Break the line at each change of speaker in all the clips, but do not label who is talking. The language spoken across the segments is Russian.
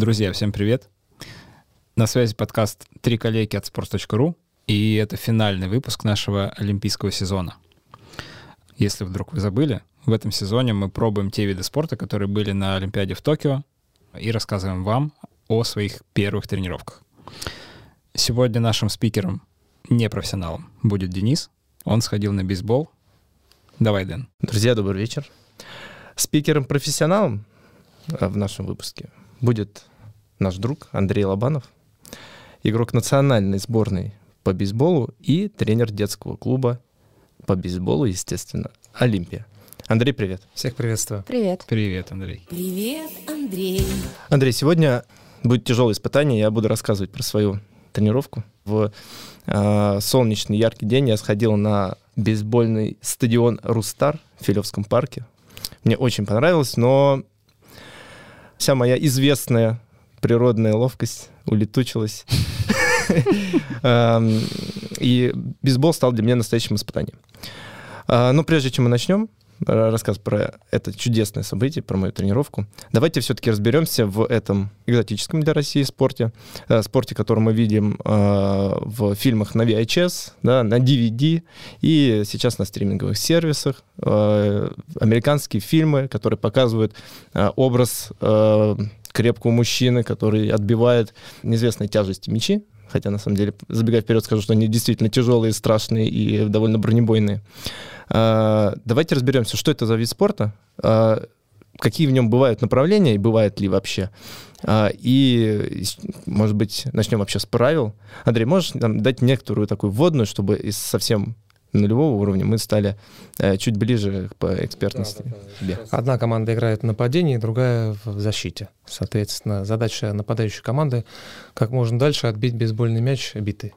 Друзья, всем привет. На связи подкаст «Три коллеги» от sports.ru, и это финальный выпуск нашего олимпийского сезона. Если вдруг вы забыли, в этом сезоне мы пробуем те виды спорта, которые были на Олимпиаде в Токио, и рассказываем вам о своих первых тренировках. Сегодня нашим спикером, не профессионалом, будет Денис. Он сходил на бейсбол. Давай, Дэн.
Друзья, добрый вечер. Спикером-профессионалом э, в нашем выпуске будет наш друг Андрей Лобанов, игрок национальной сборной по бейсболу и тренер детского клуба по бейсболу, естественно, Олимпия. Андрей, привет.
Всех приветствую.
Привет. Привет, Андрей.
Привет, Андрей.
Андрей, сегодня будет тяжелое испытание. Я буду рассказывать про свою тренировку. В э, солнечный яркий день я сходил на бейсбольный стадион «Рустар» в Филевском парке. Мне очень понравилось, но вся моя известная природная ловкость улетучилась. Эм, и бейсбол стал для меня настоящим испытанием. А, но прежде чем мы начнем, рассказ про это чудесное событие, про мою тренировку. Давайте все-таки разберемся в этом экзотическом для России спорте, э, спорте, который мы видим э, в фильмах на VHS, да, на DVD и сейчас на стриминговых сервисах. Э, американские фильмы, которые показывают образ крепкого мужчины, который отбивает неизвестной тяжести мечи, хотя на самом деле, забегая вперед, скажу, что они действительно тяжелые, страшные и довольно бронебойные. А, давайте разберемся, что это за вид спорта, а, какие в нем бывают направления и бывают ли вообще. А, и, может быть, начнем вообще с правил. Андрей, можешь дать некоторую такую вводную, чтобы из совсем нулевого уровня мы стали э, чуть ближе по экспертности.
Да, да, да. Одна команда играет в нападении, другая в защите. Соответственно, задача нападающей команды как можно дальше отбить бейсбольный мяч битый.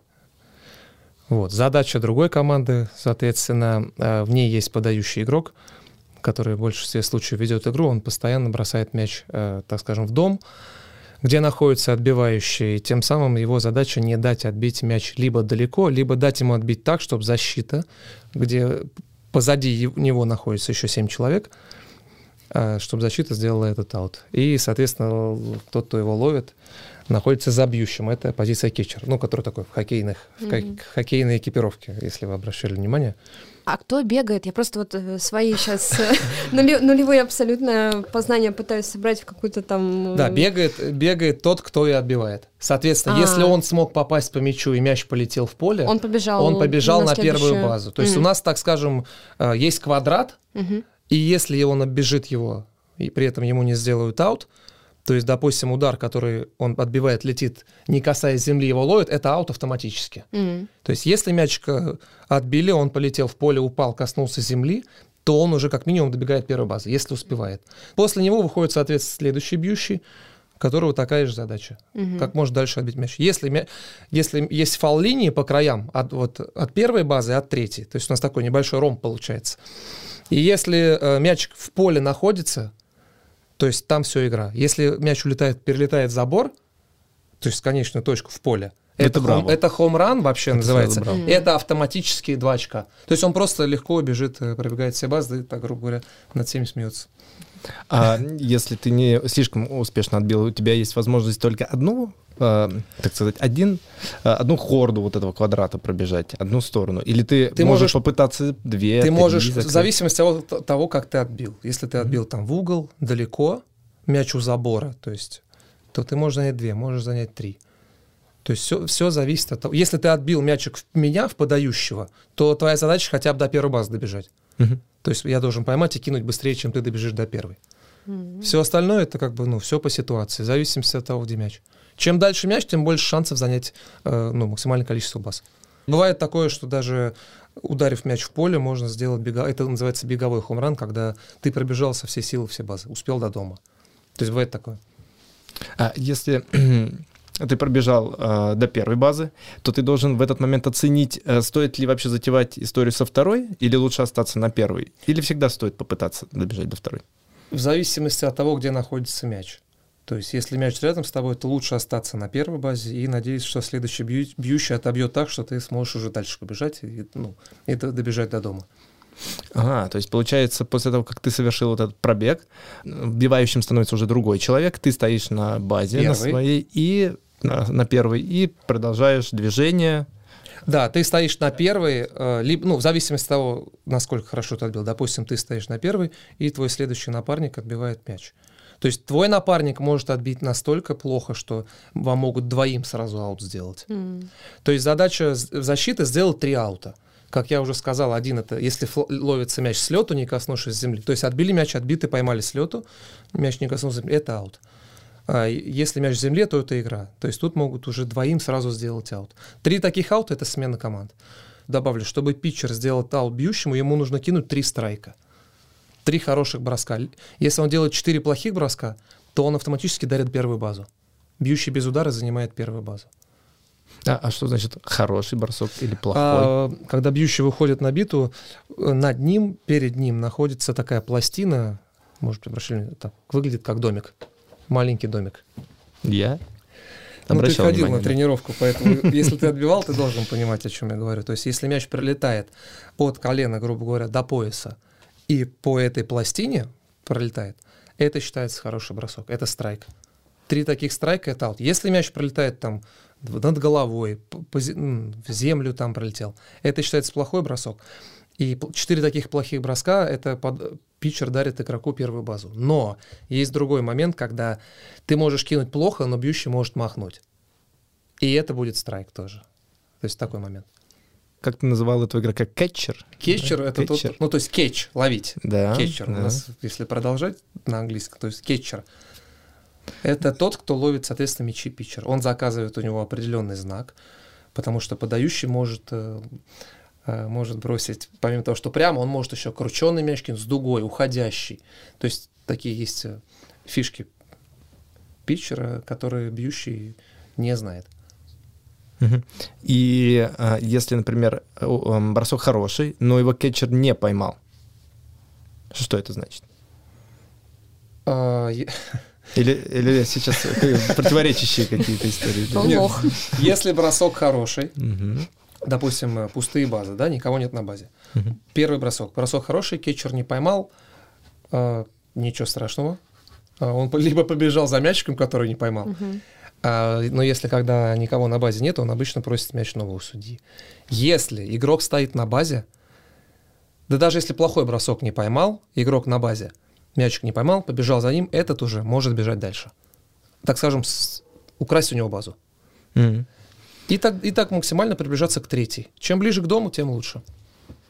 Вот. Задача другой команды, соответственно, э, в ней есть подающий игрок, который в большинстве случаев ведет игру, он постоянно бросает мяч, э, так скажем, в дом, где находится отбивающий, и тем самым его задача не дать отбить мяч либо далеко, либо дать ему отбить так, чтобы защита, где позади него находится еще 7 человек, э, чтобы защита сделала этот аут. И, соответственно, тот, кто его ловит, находится за бьющим. Это позиция кетчер, ну, который такой в хоккейных, mm-hmm. в хоккейной экипировке, если вы обращали внимание.
А кто бегает? Я просто вот э, свои сейчас э, нулевые абсолютно познания пытаюсь собрать в какую-то там...
Э, да, бегает, бегает тот, кто и отбивает. Соответственно, если он смог попасть по мячу и мяч полетел в поле,
он побежал,
он побежал на, первую базу. То есть у нас, так скажем, есть квадрат, и если он оббежит его, и при этом ему не сделают аут, то есть, допустим, удар, который он отбивает, летит, не касаясь земли, его ловит, это аут автоматически. Mm-hmm. То есть, если мячик отбили, он полетел в поле, упал, коснулся земли, то он уже как минимум добегает первой базы, если успевает. После него выходит, соответственно, следующий бьющий, у которого такая же задача. Угу. Как может дальше отбить мяч. Если, если есть фал-линии по краям от, вот, от первой базы от третьей, то есть у нас такой небольшой ромб получается. И если э, мячик в поле находится, то есть там все игра. Если мяч улетает, перелетает забор, то есть конечную точку в поле, это, это, хом, это хом-ран вообще это называется. Это автоматические два очка. То есть он просто легко бежит, э, пробегает все базы, так, грубо говоря, над всеми смеется.
А если ты не слишком успешно отбил, у тебя есть возможность только одну, э, так сказать, один, э, одну хорду вот этого квадрата пробежать, одну сторону? Или ты, ты можешь, можешь попытаться две,
Ты три, можешь, закрыть? в зависимости от того, как ты отбил. Если ты отбил там в угол, далеко, мяч у забора, то есть, то ты можешь занять две, можешь занять три. То есть все, все зависит от того. Если ты отбил мячик в меня, в подающего, то твоя задача хотя бы до первой базы добежать. Угу. То есть я должен поймать и кинуть быстрее, чем ты добежишь до первой. Mm-hmm. Все остальное это как бы, ну, все по ситуации, в зависимости от того, где мяч. Чем дальше мяч, тем больше шансов занять э, ну, максимальное количество баз. Бывает такое, что даже ударив мяч в поле, можно сделать бега... Это называется беговой хомран, когда ты пробежал со всей силы все базы, успел до дома. То есть бывает такое.
А если ты пробежал э, до первой базы, то ты должен в этот момент оценить, э, стоит ли вообще затевать историю со второй, или лучше остаться на первой, или всегда стоит попытаться добежать до второй?
В зависимости от того, где находится мяч. То есть, если мяч рядом с тобой, то лучше остаться на первой базе и надеяться, что следующий бью, бьющий отобьет так, что ты сможешь уже дальше побежать и, ну, и добежать до дома.
А, то есть получается, после того, как ты совершил вот этот пробег, вбивающим становится уже другой человек, ты стоишь на базе
Первый.
на своей и на, на первой и продолжаешь движение.
Да, ты стоишь на первой, э, либо, ну, в зависимости от того, насколько хорошо ты отбил. Допустим, ты стоишь на первой, и твой следующий напарник отбивает мяч. То есть твой напарник может отбить настолько плохо, что вам могут двоим сразу аут сделать.
М.
То есть задача защиты сделать три аута. Как я уже сказал, один это если ловится мяч с лету, не коснувшись земли. То есть отбили мяч, отбиты, поймали с лету, мяч не коснулся земли, это аут. Если мяч в земле, то это игра. То есть тут могут уже двоим сразу сделать аут. Три таких аута — это смена команд. Добавлю, чтобы питчер сделал аут бьющему, ему нужно кинуть три страйка. Три хороших броска. Если он делает четыре плохих броска, то он автоматически дарит первую базу. Бьющий без удара занимает первую базу.
А, а что значит хороший бросок или плохой?
А, когда бьющий выходит на биту, над ним, перед ним находится такая пластина, может, прощения, так, выглядит как домик. Маленький домик.
Я
Ну, ты ходил
внимание,
на
да.
тренировку, поэтому если ты отбивал, ты должен понимать, о чем я говорю. То есть, если мяч прилетает от колена, грубо говоря, до пояса, и по этой пластине пролетает, это считается хороший бросок. Это страйк. Три таких страйка — это аут. Если мяч пролетает там над головой, в землю там пролетел, это считается плохой бросок. И четыре таких плохих броска — это под- питчер дарит игроку первую базу. Но есть другой момент, когда ты можешь кинуть плохо, но бьющий может махнуть. И это будет страйк тоже. То есть такой момент.
Как ты называл этого игрока? Кетчер?
Кетчер
Да,
это
кетчер.
тот, ну то есть кетч, ловить.
Да.
кетчер у
да.
нас, если продолжать на английском, то есть кетчер. Это тот, кто ловит, соответственно, мячи питчер. Он заказывает у него определенный знак, потому что подающий может, э, э, может бросить, помимо того, что прямо, он может еще крученный мяч кинуть с дугой, уходящий. То есть такие есть э, фишки питчера, которые бьющий не знает.
И а, если, например, э, эм, бросок хороший, но его кетчер не поймал, что это значит?
А,
Или, или сейчас э, противоречащие какие-то истории?
лох.
Если бросок хороший. Допустим, э, пустые базы, да, никого нет на базе.
Мгм.
Первый бросок. Бросок хороший, кетчер не поймал, а, ничего страшного. А, он либо побежал за мячиком, который не поймал.
Мгм.
А, но если когда никого на базе нет, он обычно просит мяч нового судьи. Если игрок стоит на базе, да даже если плохой бросок не поймал, игрок на базе, мячик не поймал, побежал за ним, этот уже может бежать дальше. Так скажем, с- украсть у него базу.
Мгм.
И так, и так максимально приближаться к третьей. Чем ближе к дому, тем лучше.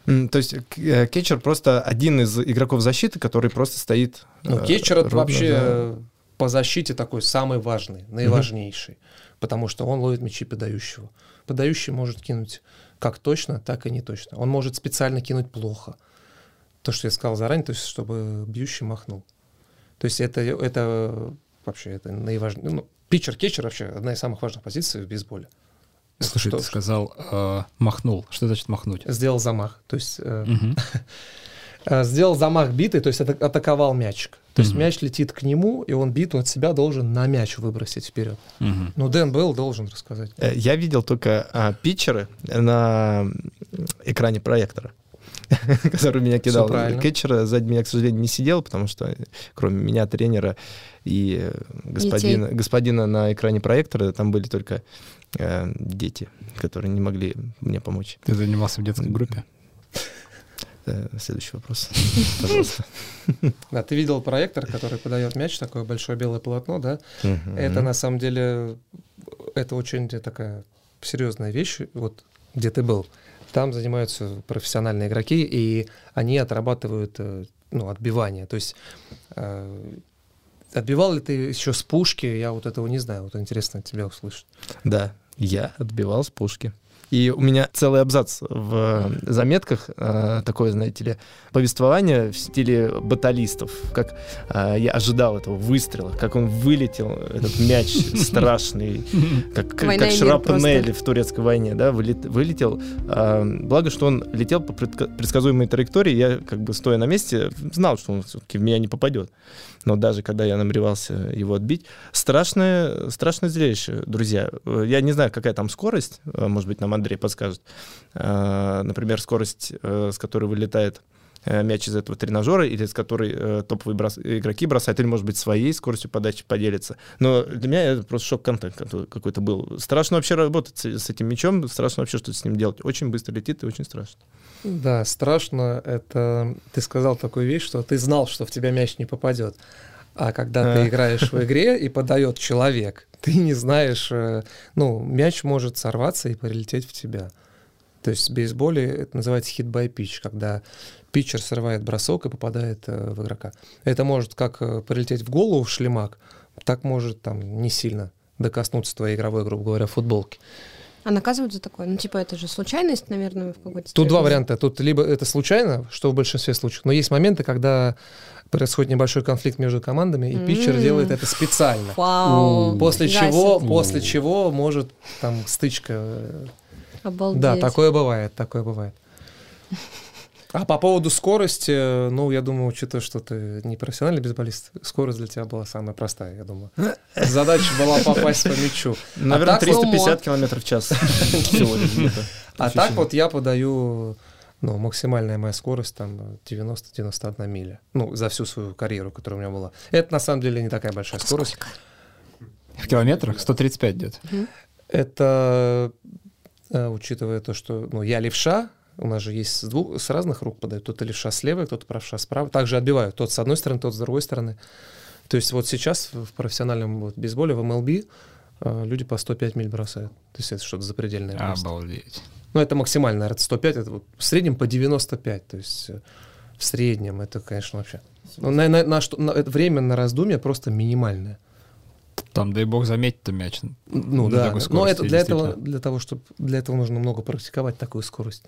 То есть э, кетчер просто один из игроков защиты, который просто стоит.
Ну,
э,
кетчер это вообще
за-
по защите такой самый важный, наиважнейший, потому что он ловит мячи подающего. Подающий может кинуть как точно, так и не точно. Он может специально кинуть плохо. То, что я сказал заранее, то есть чтобы бьющий махнул. То есть это, это вообще это наиважнее. Ну, питчер-кетчер вообще одна из самых важных позиций в бейсболе.
Слушай,
Что-
ты сказал э, махнул. Что значит махнуть?
Сделал замах. То есть э, э, сделал замах биты, то есть ата- атаковал мячик. То есть
Мгм.
мяч летит к нему, и он биту от себя должен на мяч выбросить вперед.
Мгм.
Ну, Дэн Белл должен рассказать.
Э, Я видел только а, питчеры на экране проектора, который меня кидал. Кетчера сзади меня, к сожалению, не сидел, потому что э, кроме меня, тренера и э, господина, господина на экране проектора, там были только э, дети, которые не могли мне помочь.
Ты занимался в детской группе?
Э, Следующий вопрос, пожалуйста.
Да, ты видел проектор, который подает мяч, такое большое белое полотно, да? Это на самом деле, это очень такая серьезная вещь, вот где ты был. Там занимаются профессиональные игроки, и они отрабатывают э, ну, отбивание. То есть э, отбивал ли ты еще с пушки, я вот этого не знаю, вот интересно тебя услышать.
Да, я отбивал с пушки. И у меня целый абзац в заметках, э, такое, знаете ли, повествование в стиле баталистов, как э, я ожидал этого выстрела, как он вылетел, этот мяч страшный, как, как шрапнель в турецкой войне, да, вылет- вылетел. Благо, что он летел по предсказуемой траектории, я, как бы, стоя на месте, знал, что он все-таки в меня не попадет. Но даже когда я намеревался его отбить, страшное, страшное зрелище, друзья. Э, Я не знаю, какая там скорость, э, может быть, нам Андрей подскажет. Например, скорость, с которой вылетает Э, мяч из этого тренажера, или с которой э, топовые брос... игроки бросают, или, может быть, своей скоростью подачи поделиться. Но для меня это просто шок-контент какой-то был. Страшно вообще работать с этим мячом, страшно вообще что-то с ним делать. Очень быстро летит и очень страшно.
Да, страшно. Это ты сказал такую вещь, что ты знал, что в тебя мяч не попадет. А когда ты играешь в игре и подает человек, ты не знаешь, э, ну, мяч может сорваться и прилететь в тебя. То есть в бейсболе это называется pitch, когда питчер срывает бросок и попадает э, в игрока. Это может как э, прилететь в голову в шлемак, так может там не сильно докоснуться твоей игровой, грубо говоря, футболки.
А наказывают за такое? Ну, типа, это же случайность, наверное, в какой-то
Тут два варианта. Тут либо это случайно, что в большинстве случаев, но есть моменты, когда происходит небольшой конфликт между командами, и mm-hmm. питчер делает это специально.
Вау.
После чего, после чего может там стычка. Э,
Обалдеть.
Да, такое бывает, такое бывает. А по поводу скорости, ну, я думаю, учитывая, что ты не профессиональный бейсболист, скорость для тебя была самая простая, я думаю. Задача была попасть по мячу.
Наверное, а 350 км в час
А так вот я подаю, ну, максимальная моя скорость там 90-91 миля. Ну, за всю свою карьеру, которая у меня была. Это на самом деле не такая большая скорость.
В километрах 135 где-то.
Это, э, учитывая то, что ну, я левша, у нас же есть с, двух, с разных рук подают. Кто-то левша слева, кто-то правша справа. Также отбивают. Тот с одной стороны, тот с другой стороны. То есть вот сейчас в профессиональном вот, бейсболе, в МЛБ, э, люди по 105 миль бросают. То есть это что-то запредельное.
Обалдеть.
Ну, это максимально, наверное, 105, это вот в среднем по 95. То есть э, в среднем это, конечно, вообще... Ну, на, на, на, что, на, это время на раздумье просто минимальное.
Там, дай бог, заметить-то мяч.
Ну да, но это для этого, для того, чтобы для этого нужно много практиковать такую скорость.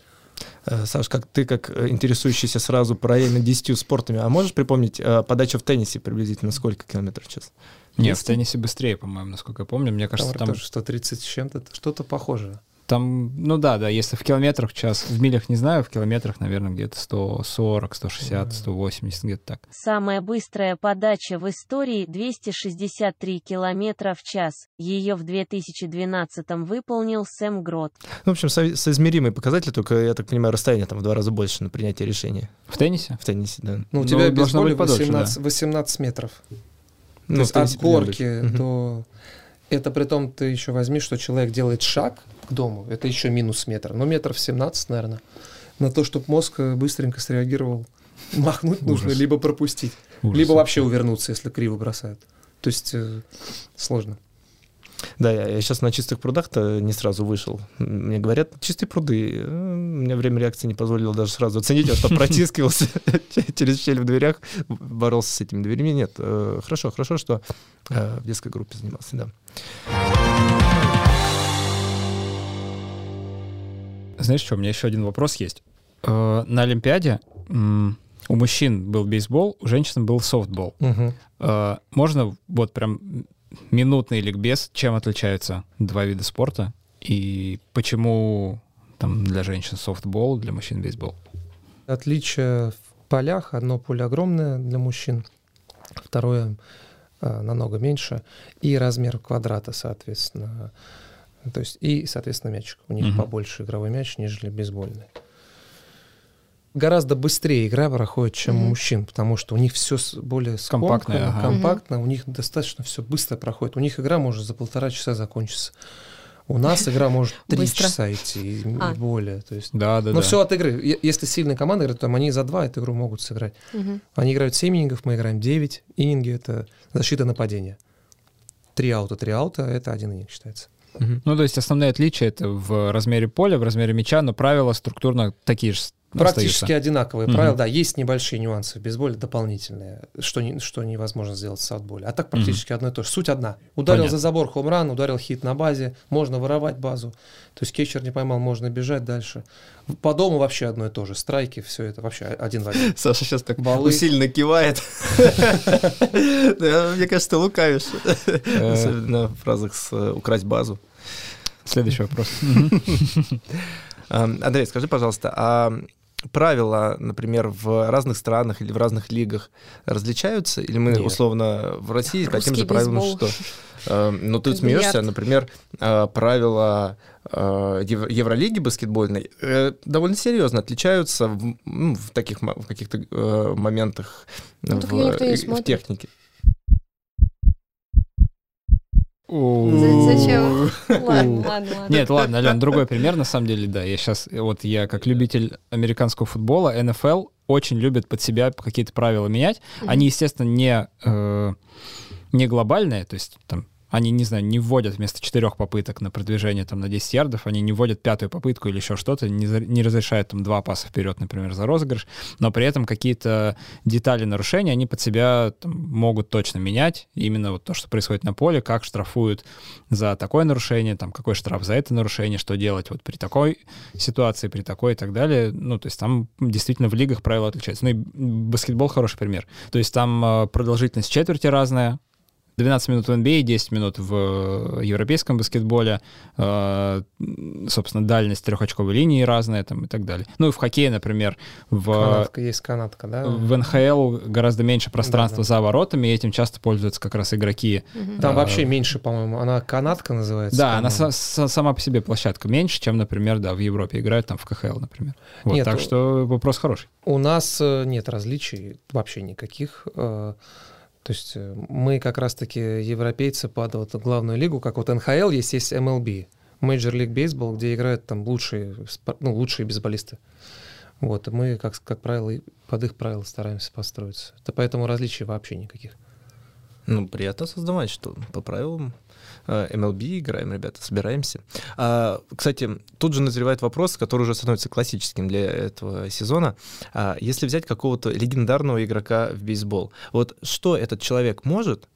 Э, Саш, как ты, как э, интересующийся сразу параллельно 10 спортами, а можешь припомнить подачу в теннисе приблизительно сколько километров в час?
Нет, в теннисе быстрее, по-моему, насколько я помню. Мне кажется, там...
там... 130 с чем-то, что-то похожее.
Там, ну да, да, если в километрах в час, в милях не знаю, в километрах, наверное, где-то 140, 160, 180, где-то так.
Самая быстрая подача в истории 263 километра в час. Ее в 2012 выполнил Сэм Грот.
Ну, в общем, со- соизмеримые показатели, только, я так понимаю, расстояние там в два раза больше на принятие решения.
В теннисе?
В теннисе, да.
Ну, у тебя ну, должно быть 18, да. 18 метров. Ну, То есть от горки до... Это при том ты еще возьми, что человек делает шаг, к дому. Это еще минус метр. Но метров 17, наверное, на то, чтобы мозг э, быстренько среагировал. Махнуть Ужас. нужно, либо пропустить, Ужас. либо вообще увернуться, если криво бросают. То есть э, сложно.
Да, я, я сейчас на чистых прудах-то не сразу вышел. Мне говорят, чистые пруды. Э, мне время реакции не позволило даже сразу оценить, а что протискивался через щель в дверях, боролся с этими дверями. Нет, э, хорошо, хорошо, что в детской группе занимался, да.
Знаешь что, у меня еще один вопрос есть. Э, на Олимпиаде у мужчин был бейсбол, у женщин был софтбол.
Угу.
Можно вот прям минутный ликбез, чем отличаются два вида спорта и почему там для женщин софтбол, для мужчин бейсбол?
Отличие в полях. Одно поле огромное для мужчин, второе намного меньше. И размер квадрата, соответственно, то есть, и, соответственно, мячик. У них угу. побольше игровой мяч, нежели бейсбольный. Гораздо быстрее игра проходит, чем угу. у мужчин, потому что у них все более
компактно,
ага. компактно, у них достаточно все быстро проходит. У них игра может за полтора часа закончиться. У нас игра может три часа идти и а. более. То есть,
да, да,
но
да.
все от игры. Если сильная команда играет, то они за два эту игру могут сыграть. Угу. Они играют 7 инингов, мы играем 9. Ининги — это защита нападения. Три аута, три аута — это один ининг считается.
Угу. Ну, то есть основные отличия это в размере поля, в размере мяча, но правила структурно такие же
Практически остаются. одинаковые угу. правила, да, есть небольшие нюансы в бейсболе дополнительные, что, не, что невозможно сделать в саутболе. А так практически угу. одно и то же. Суть одна. Ударил Понятно. за забор хомран, ударил хит на базе, можно воровать базу. То есть кетчер не поймал, можно бежать дальше. По дому вообще одно и то же. Страйки, все это вообще один в один.
Саша сейчас так Баллы. усиленно кивает. Мне кажется, ты лукавишь. Э. Особенно в фразах с э, «украсть базу».
Следующий вопрос.
Андрей, скажи, пожалуйста, а правила, например, в разных странах или в разных лигах различаются? Или мы,
Нет.
условно, в России
Русский
же правилам,
бейсбол.
что... э, Ну, ты
Как
смеешься,
бильярд.
например, э, правила э, Ев- Евролиги баскетбольной э, довольно серьезно отличаются в, ну, в таких в каких-то э, моментах
Ну,
в, в
смотрит.
технике.
За- Зачем? Ладно, ладно, ладно.
Нет, ладно, Ален, другой пример, на самом деле, да. Я сейчас, вот я как любитель американского футбола, НФЛ очень любит под себя какие-то правила менять. Они, естественно, не, э, не глобальные, то есть там они, не знаю, не вводят вместо четырех попыток на продвижение там на 10 ярдов, они не вводят пятую попытку или еще что-то, не, за- не разрешают там два паса вперед, например, за розыгрыш, но при этом какие-то детали нарушения они под себя там, могут точно менять. Именно вот то, что происходит на поле, как штрафуют за такое нарушение, там какой штраф за это нарушение, что делать вот при такой ситуации, при такой и так далее. Ну, то есть там действительно в лигах правила отличаются. Ну и баскетбол хороший пример. То есть там э, продолжительность четверти разная, 12 минут в NBA, 10 минут в э, европейском баскетболе, э, собственно, дальность трехочковой линии разная там и так далее. Ну и в хоккее, например, в,
Канатка есть канатка, да?
в НХЛ гораздо меньше пространства
Да-да.
за воротами, и этим часто пользуются как раз игроки.
Мгм.
Там
А,
вообще меньше, по-моему. Она канатка называется.
Да, она са- са- сама по себе площадка меньше, чем, например, да, в Европе играют там в КХЛ, например. Вот,
Нет,
так
у-
что вопрос хороший.
У нас э, нет различий вообще никаких. э, То есть э, мы как раз-таки европейцы под вот главную лигу, как вот НХЛ есть, есть MLB, Major League Baseball, где играют там лучшие, ну, лучшие бейсболисты. Вот, и мы, как, как правило, под их правила стараемся построиться. Это поэтому различий вообще никаких.
Ну, приятно создавать, что по правилам MLB играем, ребята, собираемся. А, кстати, тут же назревает вопрос, который уже становится классическим для этого сезона. А, если взять какого-то легендарного игрока в бейсбол, вот что этот человек может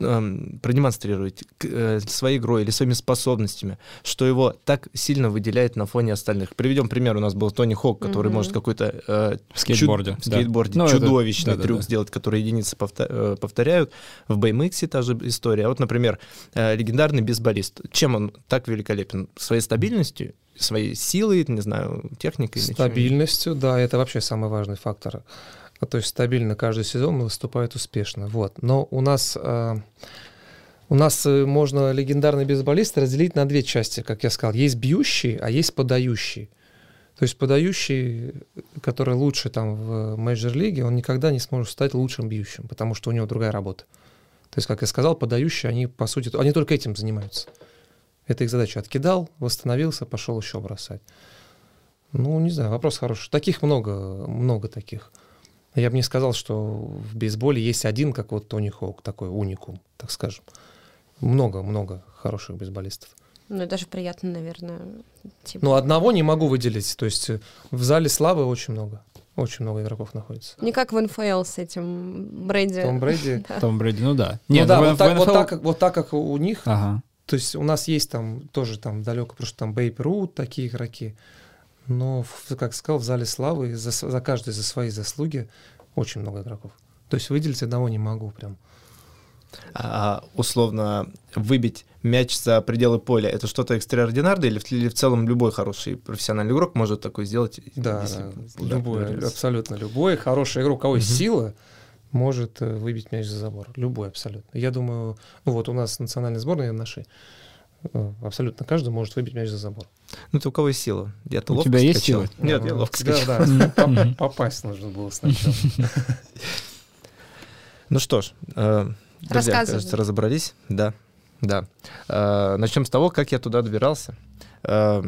эм, продемонстрировать э, своей игрой или своими способностями, что его так сильно выделяет на фоне остальных? Приведем пример. У нас был Тони Хок, который
Мгм.
может какой-то э,
скейтборде,
чуд-
да.
скейтборде
Ну, это-
чудовищный
да-да-да.
трюк сделать, который единицы повта- э, повторяют. В BMX та же история. А вот, например, э, легендарный бейсболист. Чем он так великолепен? Своей стабильностью, своей силой, не знаю, техникой?
Стабильностью, да, это вообще самый важный фактор. А То есть стабильно каждый сезон выступает успешно. Вот. Но у нас, э, у нас э, можно легендарный бейсболист разделить на две части, как я сказал. Есть бьющий, а есть подающий. То есть подающий, который лучше там в мейджор-лиге, он никогда не сможет стать лучшим бьющим, потому что у него другая работа. То есть, как я сказал, подающие, они, по сути, они только этим занимаются. Это их задача. Откидал, восстановился, пошел еще бросать. Ну, не знаю, вопрос хороший. Таких много, много таких. Я бы не сказал, что в бейсболе есть один, как вот Тони Хоук, такой уникум, так скажем. Много-много хороших бейсболистов.
Ну, и даже приятно, наверное. Типа.
Но одного не могу выделить. То есть э, в зале славы очень много. Очень много игроков находится.
Не как в НФЛ с этим Брэди.
Том Брэди.
Да.
Том Брэди, ну да.
Ну
Нет,
да,
в-
вот
в
так, вот,
NFL
так, как- вот так, как у них,
Ага.
То есть у нас есть там тоже там далеко, потому что там Бейп Рут, такие игроки. Но, как сказал, в зале славы за, за каждый за свои заслуги очень много игроков. То есть выделить одного не могу прям.
А, условно выбить мяч за пределы поля, это что-то экстраординарное или в, или в целом любой хороший профессиональный игрок может такое сделать?
Да, да, любой,
понравится?
абсолютно любой хороший игрок, у кого есть
Мгм.
сила, может э, выбить мяч за забор. Любой абсолютно. Я думаю, ну вот у нас национальная сборная нашей, э, абсолютно каждый может выбить мяч за забор.
Ну, ты у кого есть сила? Я-то
У тебя есть
скачал.
сила?
Нет, я ловко
да,
скачал.
да,
Мгм.
попасть нужно было сначала.
Ну что ж, э, друзья, кажется, разобрались. Да, да. Э, начнем с того, как я туда добирался. Э,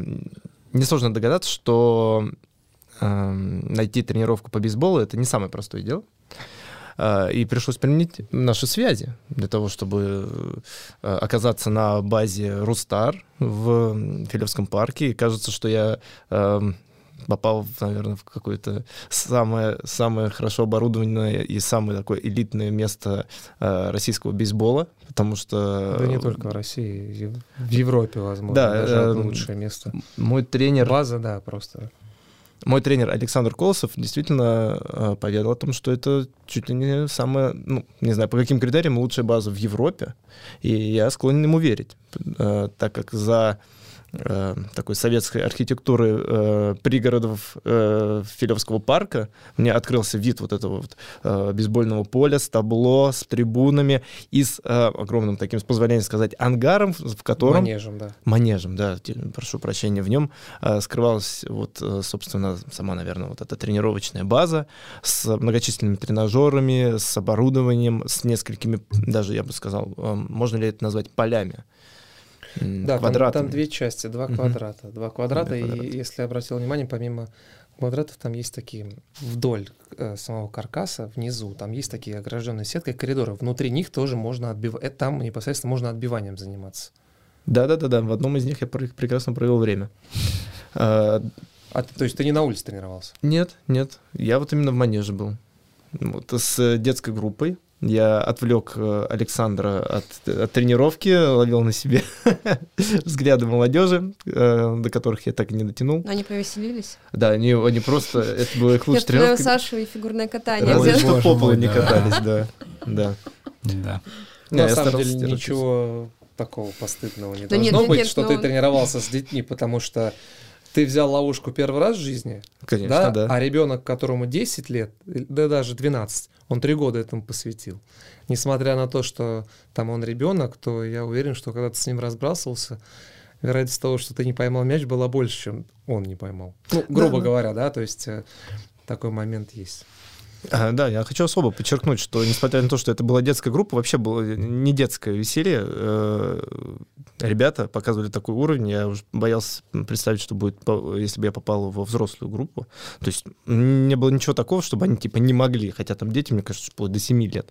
несложно догадаться, что э, найти тренировку по бейсболу это не самое простое дело. Э, И пришлось применить наши связи для того, чтобы э, оказаться на базе Рустар в Филевском парке. И кажется, что я э, попал, наверное, в какое-то самое, самое хорошо оборудованное и самое такое элитное место э, российского бейсбола, потому что...
Да не только в России, в Европе, возможно,
Да,
даже
э,
лучшее место.
Мой тренер,
База, да, просто.
Мой тренер Александр Колосов действительно э, поведал о том, что это чуть ли не самая, ну, не знаю, по каким критериям лучшая база в Европе, и я склонен ему верить, э, так как за э, такой советской архитектуры э, пригородов э, Филевского парка. Мне открылся вид вот этого вот э, бейсбольного поля с табло, с трибунами и с э, огромным таким, с позволения сказать, ангаром, в котором...
Манежем, да.
Манежем, да, прошу прощения. В нем э, скрывалась вот, э, собственно, сама, наверное, вот эта тренировочная база с многочисленными тренажерами, с оборудованием, с несколькими, даже я бы сказал, э, можно ли это назвать полями?
Да, там, там две части, два угу. квадрата. Два квадрата, и квадрата. если обратил внимание, помимо квадратов там есть такие вдоль э, самого каркаса, внизу, там есть такие огражденные сеткой коридоры. Внутри них тоже можно отбивать, э, там непосредственно можно отбиванием заниматься.
Да-да-да, в одном из них я прекрасно провел время.
А, а то есть ты не на улице тренировался?
Нет, нет, я вот именно в манеже был. Вот, с детской группой я отвлек э, Александра от, от тренировки, ловил на себе взгляды молодежи, э, до которых я так и не дотянул.
Они повеселились?
Да, они, они просто... Это было их лучшая
тренировка. Сашу и фигурное катание.
Разве что по полу не катались, да. Да.
Да.
На самом деле ничего такого постыдного не должно быть, что ты тренировался с детьми, потому что ты взял ловушку первый раз в жизни,
Конечно, да,
да. а ребенок, которому 10 лет, да даже 12, он три года этому посвятил. Несмотря на то, что там он ребенок, то я уверен, что когда ты с ним разбрасывался, вероятность того, что ты не поймал мяч, была больше, чем он не поймал. Ну, грубо да, говоря, да, то есть э, такой момент есть.
А, да, я хочу особо подчеркнуть, что несмотря на то, что это была детская группа, вообще было не детское веселье. Э, ребята показывали такой уровень, я уже боялся представить, что будет, если бы я попал во взрослую группу. То есть не было ничего такого, чтобы они типа не могли, хотя там дети, мне кажется, вплоть до 7 лет.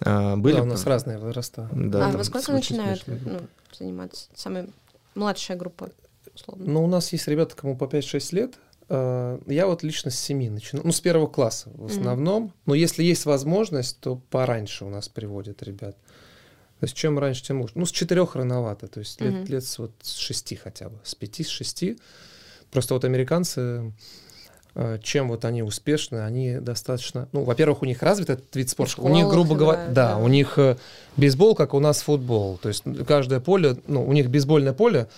А, были... Да, у нас разные возраста.
Да, а во сколько начинают ну, заниматься? Самая младшая группа,
условно? Ну, у нас есть ребята, кому по 5-6 лет, я вот лично с 7 начинаю, ну, с первого класса в основном. Mm-hmm. Но если есть возможность, то пораньше у нас приводят ребят. То есть чем раньше, тем лучше. Ну, с четырех рановато, то есть mm-hmm. лет, лет с, вот, с шести хотя бы, с пяти, с шести. Просто вот американцы, э, чем вот они успешны, они достаточно... Ну, во-первых, у них развит этот вид спорта. у них, грубо говоря, да, да, у них э, бейсбол, как у нас футбол. То есть каждое поле, ну, у них бейсбольное поле,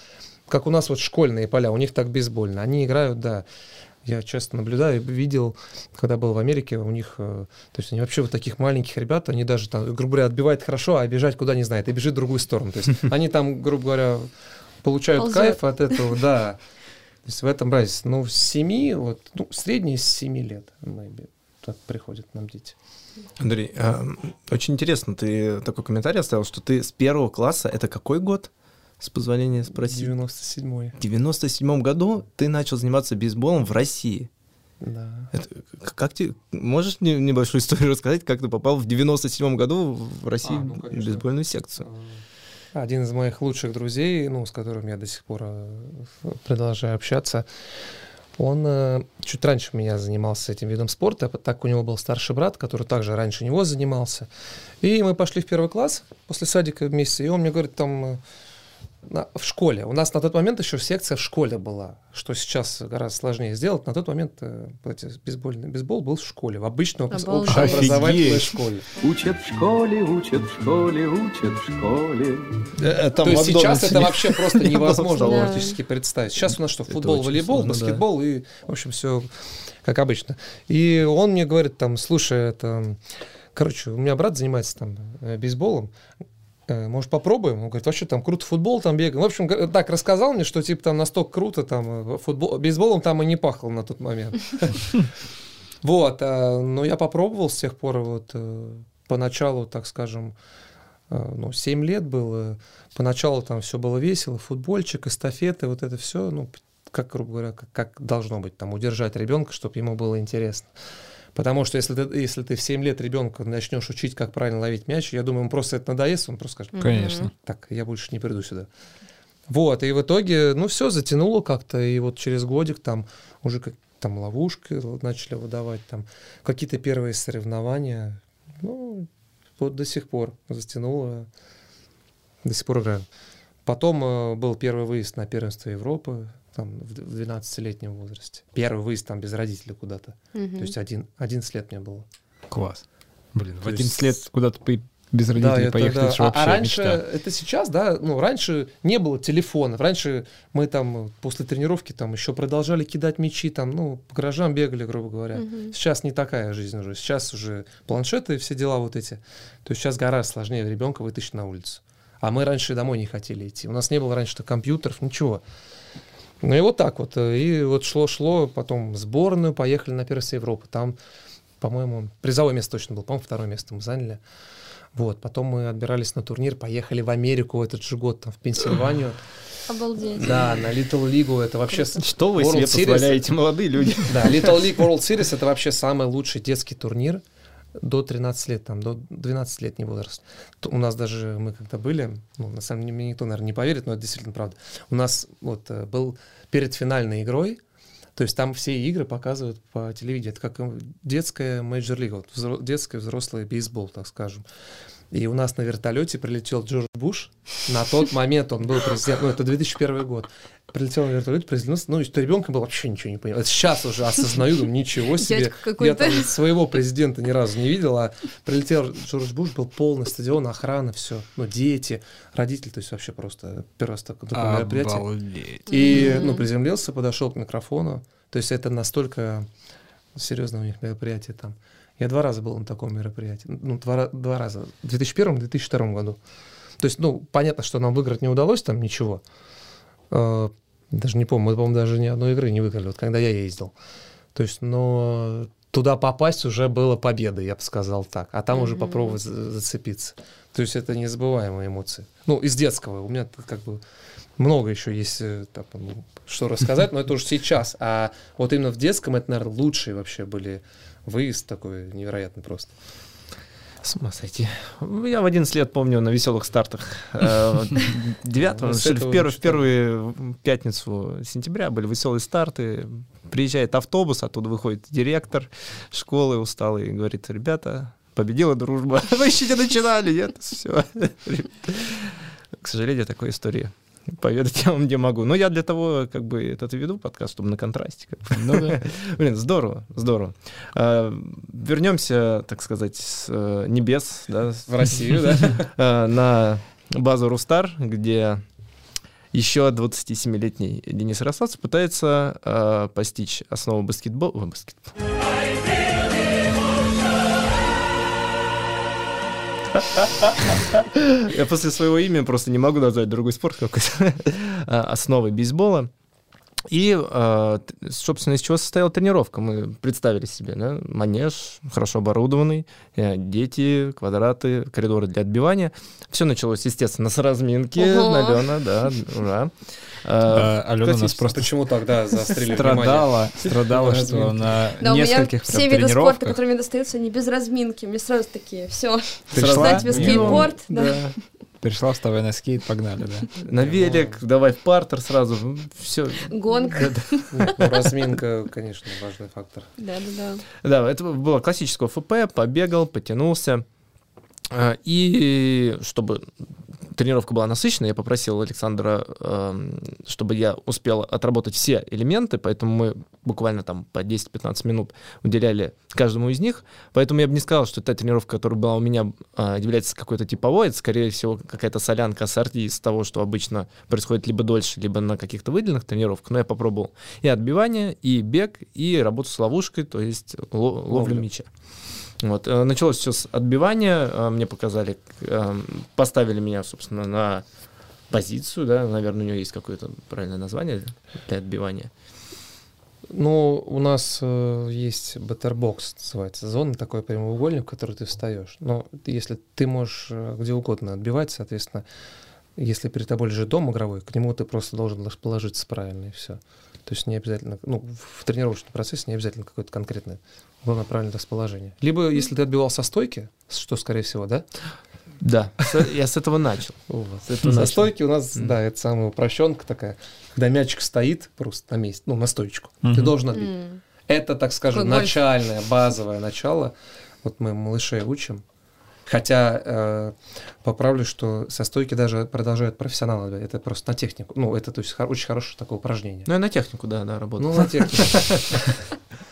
как у нас вот школьные поля, у них так бейсбольно. Они играют, да, я часто наблюдаю, видел, когда был в Америке, у них, э, то есть они вообще вот таких маленьких ребят, они даже там, грубо говоря, отбивают хорошо, а бежать куда не знает, и бежит в другую сторону. То есть они там, грубо говоря, получают кайф от этого, да. То есть в этом разница. Ну, с семи, вот, ну, средние с семи лет, maybe, так приходят нам дети.
Андрей, э, очень интересно, ты такой комментарий оставил, что ты с первого класса, это какой год? С позволения спросить?
97-й.
В 97 году ты начал заниматься бейсболом в России.
Да.
Это, как ты можешь небольшую историю рассказать, как ты попал в 97 году в России а, ну, в бейсбольную секцию?
А, один из моих лучших друзей, ну, с которым я до сих пор э, продолжаю общаться, он э, чуть раньше меня занимался этим видом спорта, так у него был старший брат, который также раньше него занимался. И мы пошли в первый класс после садика вместе, и он мне говорит, там в школе. У нас на тот момент еще секция в школе была, что сейчас гораздо сложнее сделать. На тот момент э, бейсбольный бейсбол был в школе, в обычной общеобразовательной школе.
Учат в школе, учат в школе, учат в школе.
Э, э, То есть сейчас это вообще просто невозможно практически представить. Сейчас у нас что, футбол, волейбол, баскетбол и, в общем, все как обычно. И он мне говорит там, слушай, это... Короче, у меня брат занимается там бейсболом. Э, может, попробуем? Он говорит, вообще там круто футбол, там бегаем. В общем, так рассказал мне, что типа там настолько круто, там э, футбол, бейсболом там и не пахло на тот момент. Вот, э, но я попробовал с тех пор, вот, поначалу, так скажем, ну, 7 лет было, поначалу там все было весело, футбольчик, эстафеты, вот это все, ну, как, грубо говоря, как, как должно быть, там, удержать ребенка, чтобы ему было интересно. Потому что если ты, если ты в 7 лет ребенка начнешь учить, как правильно ловить мяч, я думаю, ему просто это надоест, он просто скажет,
конечно.
Так, я больше не приду сюда. Вот, и в итоге, ну, все затянуло как-то, и вот через годик там уже как там ловушки начали выдавать, там какие-то первые соревнования, ну, вот до сих пор затянуло, до сих пор играю. Потом э, был первый выезд на первенство Европы, там, в 12-летнем возрасте. Первый выезд там без родителей куда-то. Угу. То есть один, 11 лет мне было.
Класс. Блин, в 11 есть... лет куда-то без родителей
это
поехать,
да.
это же
а,
вообще
а раньше,
мечта.
это сейчас, да, ну, раньше не было телефонов, раньше мы там после тренировки там еще продолжали кидать мячи, там, ну, по гаражам бегали, грубо говоря.
Мгм.
Сейчас не такая жизнь уже, сейчас уже планшеты и все дела вот эти. То есть сейчас гораздо сложнее ребенка вытащить на улицу. А мы раньше домой не хотели идти. У нас не было раньше компьютеров, ничего. Ну и вот так вот. И вот шло-шло, потом в сборную поехали на первенство Европы. Там, по-моему, призовое место точно было, по-моему, второе место мы заняли. Вот, потом мы отбирались на турнир, поехали в Америку в этот же год, там, в Пенсильванию.
Обалдеть.
Да, на Little League, это вообще...
Что вы
World
себе
Series.
позволяете, молодые люди?
Да, Little League World Series это вообще самый лучший детский турнир до 13 лет, там, до 12 лет не возраст. То У нас даже, мы когда были, ну, на самом деле, мне никто, наверное, не поверит, но это действительно правда. У нас вот э, был перед финальной игрой, то есть там все игры показывают по телевидению. Это как э, детская major лига, вот, взро- детский взрослый бейсбол, так скажем. И у нас на вертолете прилетел Джордж Буш. На тот момент он был президент, ну, это 2001 год. Прилетел на вертолете, приземлился. Ну, и что ребенком был вообще ничего не понял. Это сейчас уже осознаю, думаю, ничего себе. Я там своего президента ни разу не видел, а прилетел Джордж Буш, был полный стадион, охрана, все. Ну, дети, родители, то есть вообще просто первое такое мероприятие.
Обалдеть.
И, ну, приземлился, подошел к микрофону. То есть это настолько серьезное у них мероприятие там. Я два раза был на таком мероприятии. Ну, два, два раза. В 2001 и 2002 году. То есть, ну, понятно, что нам выиграть не удалось там ничего. Э, Даже не помню, мы, по-моему, даже ни одной игры не выиграли, вот когда я ездил. То есть, но туда попасть уже было победой, я бы сказал так. А там уже попробовать за- зацепиться. То есть это незабываемые эмоции. Ну, из детского. У меня как бы много еще есть э, там, ну, что рассказать, но это уже сейчас. А вот именно в детском это, наверное, лучшие вообще были выезд такой невероятный просто.
С ума сойти. Я в 11 лет помню на веселых стартах. э, 9
Ну,
в первую, в первую пятницу сентября были веселые старты. Приезжает автобус, оттуда выходит директор школы усталый и говорит, ребята, победила дружба. Вы еще не начинали, нет? Все. К сожалению, такой истории поведать я вам не могу. Но я для того, как бы, этот веду подкаст, чтобы на контрасте. как бы.
Ну да.
Блин, здорово, здорово. А, Вернемся, так сказать, с э, небес, да,
В Россию, да?
э, на базу Рустар, где еще 27-летний Денис Росац пытается э, постичь основу баскетбола. баскетбол. Я после своего имени просто не могу назвать другой спорт какой-то. А, Основы бейсбола. И, э, собственно, из чего состояла тренировка? Мы представили себе, да? Манеж, хорошо оборудованный, э, дети, квадраты, коридоры для отбивания. Все началось, естественно, с разминки
Ого.
Алена, да, ура. Э,
Алена нас просто
Почему тогда заострили
страдала, страдала, что на нескольких
все виды спорта, которые мне достаются, они без разминки. Мне сразу такие, все.
И
скейтборд, да.
Пришла, вставай на скейт, погнали, да.
На велик, давай в партер сразу, все.
Нет, ну, разминка, конечно, важный фактор.
Да-да-да.
Да, это было классическое ФП, побегал, потянулся. А, И чтобы тренировка была насыщенная, я попросил Александра, эм, чтобы я успел отработать все элементы, поэтому мы буквально там по 10-15 минут уделяли каждому из них. Поэтому я бы не сказал, что та тренировка, которая была у меня, а, является какой-то типовой. Это, скорее всего, какая-то солянка ассорти из того, что обычно происходит либо дольше, либо на каких-то выделенных тренировках. Но я попробовал и отбивание, и бег, и работу с ловушкой, то есть ло- ловлю
Ловлю.
мяча. Вот. э, Началось все с отбивания. э, Мне показали, э, поставили меня, собственно, на позицию, да, наверное, у нее есть какое-то правильное название для отбивания.
Ну, у нас э, есть баттербокс, называется, зона, такой прямоугольник, в который ты встаешь. Но если ты можешь где угодно отбивать, соответственно, если перед тобой лежит дом игровой, к нему ты просто должен расположиться правильно, и все. То есть не обязательно, ну, в тренировочном процессе не обязательно какое-то конкретное, главное правильное расположение. Либо если ты отбивал со стойки, что скорее всего, да?
Да, я с этого начал. С этого
Со
начал.
стойки у нас, да, это самая упрощенка такая, когда мячик стоит просто на месте, ну, на стоечку. Ты должен отбить. Это, так скажем, начальное, базовое начало. Вот мы малышей учим. Хотя э, поправлю, что со стойки даже продолжают профессионалы. Это просто на технику. Ну, это то есть хор- очень хорошее такое упражнение.
Ну, я на технику, да, да, работал.
Ну, на технику.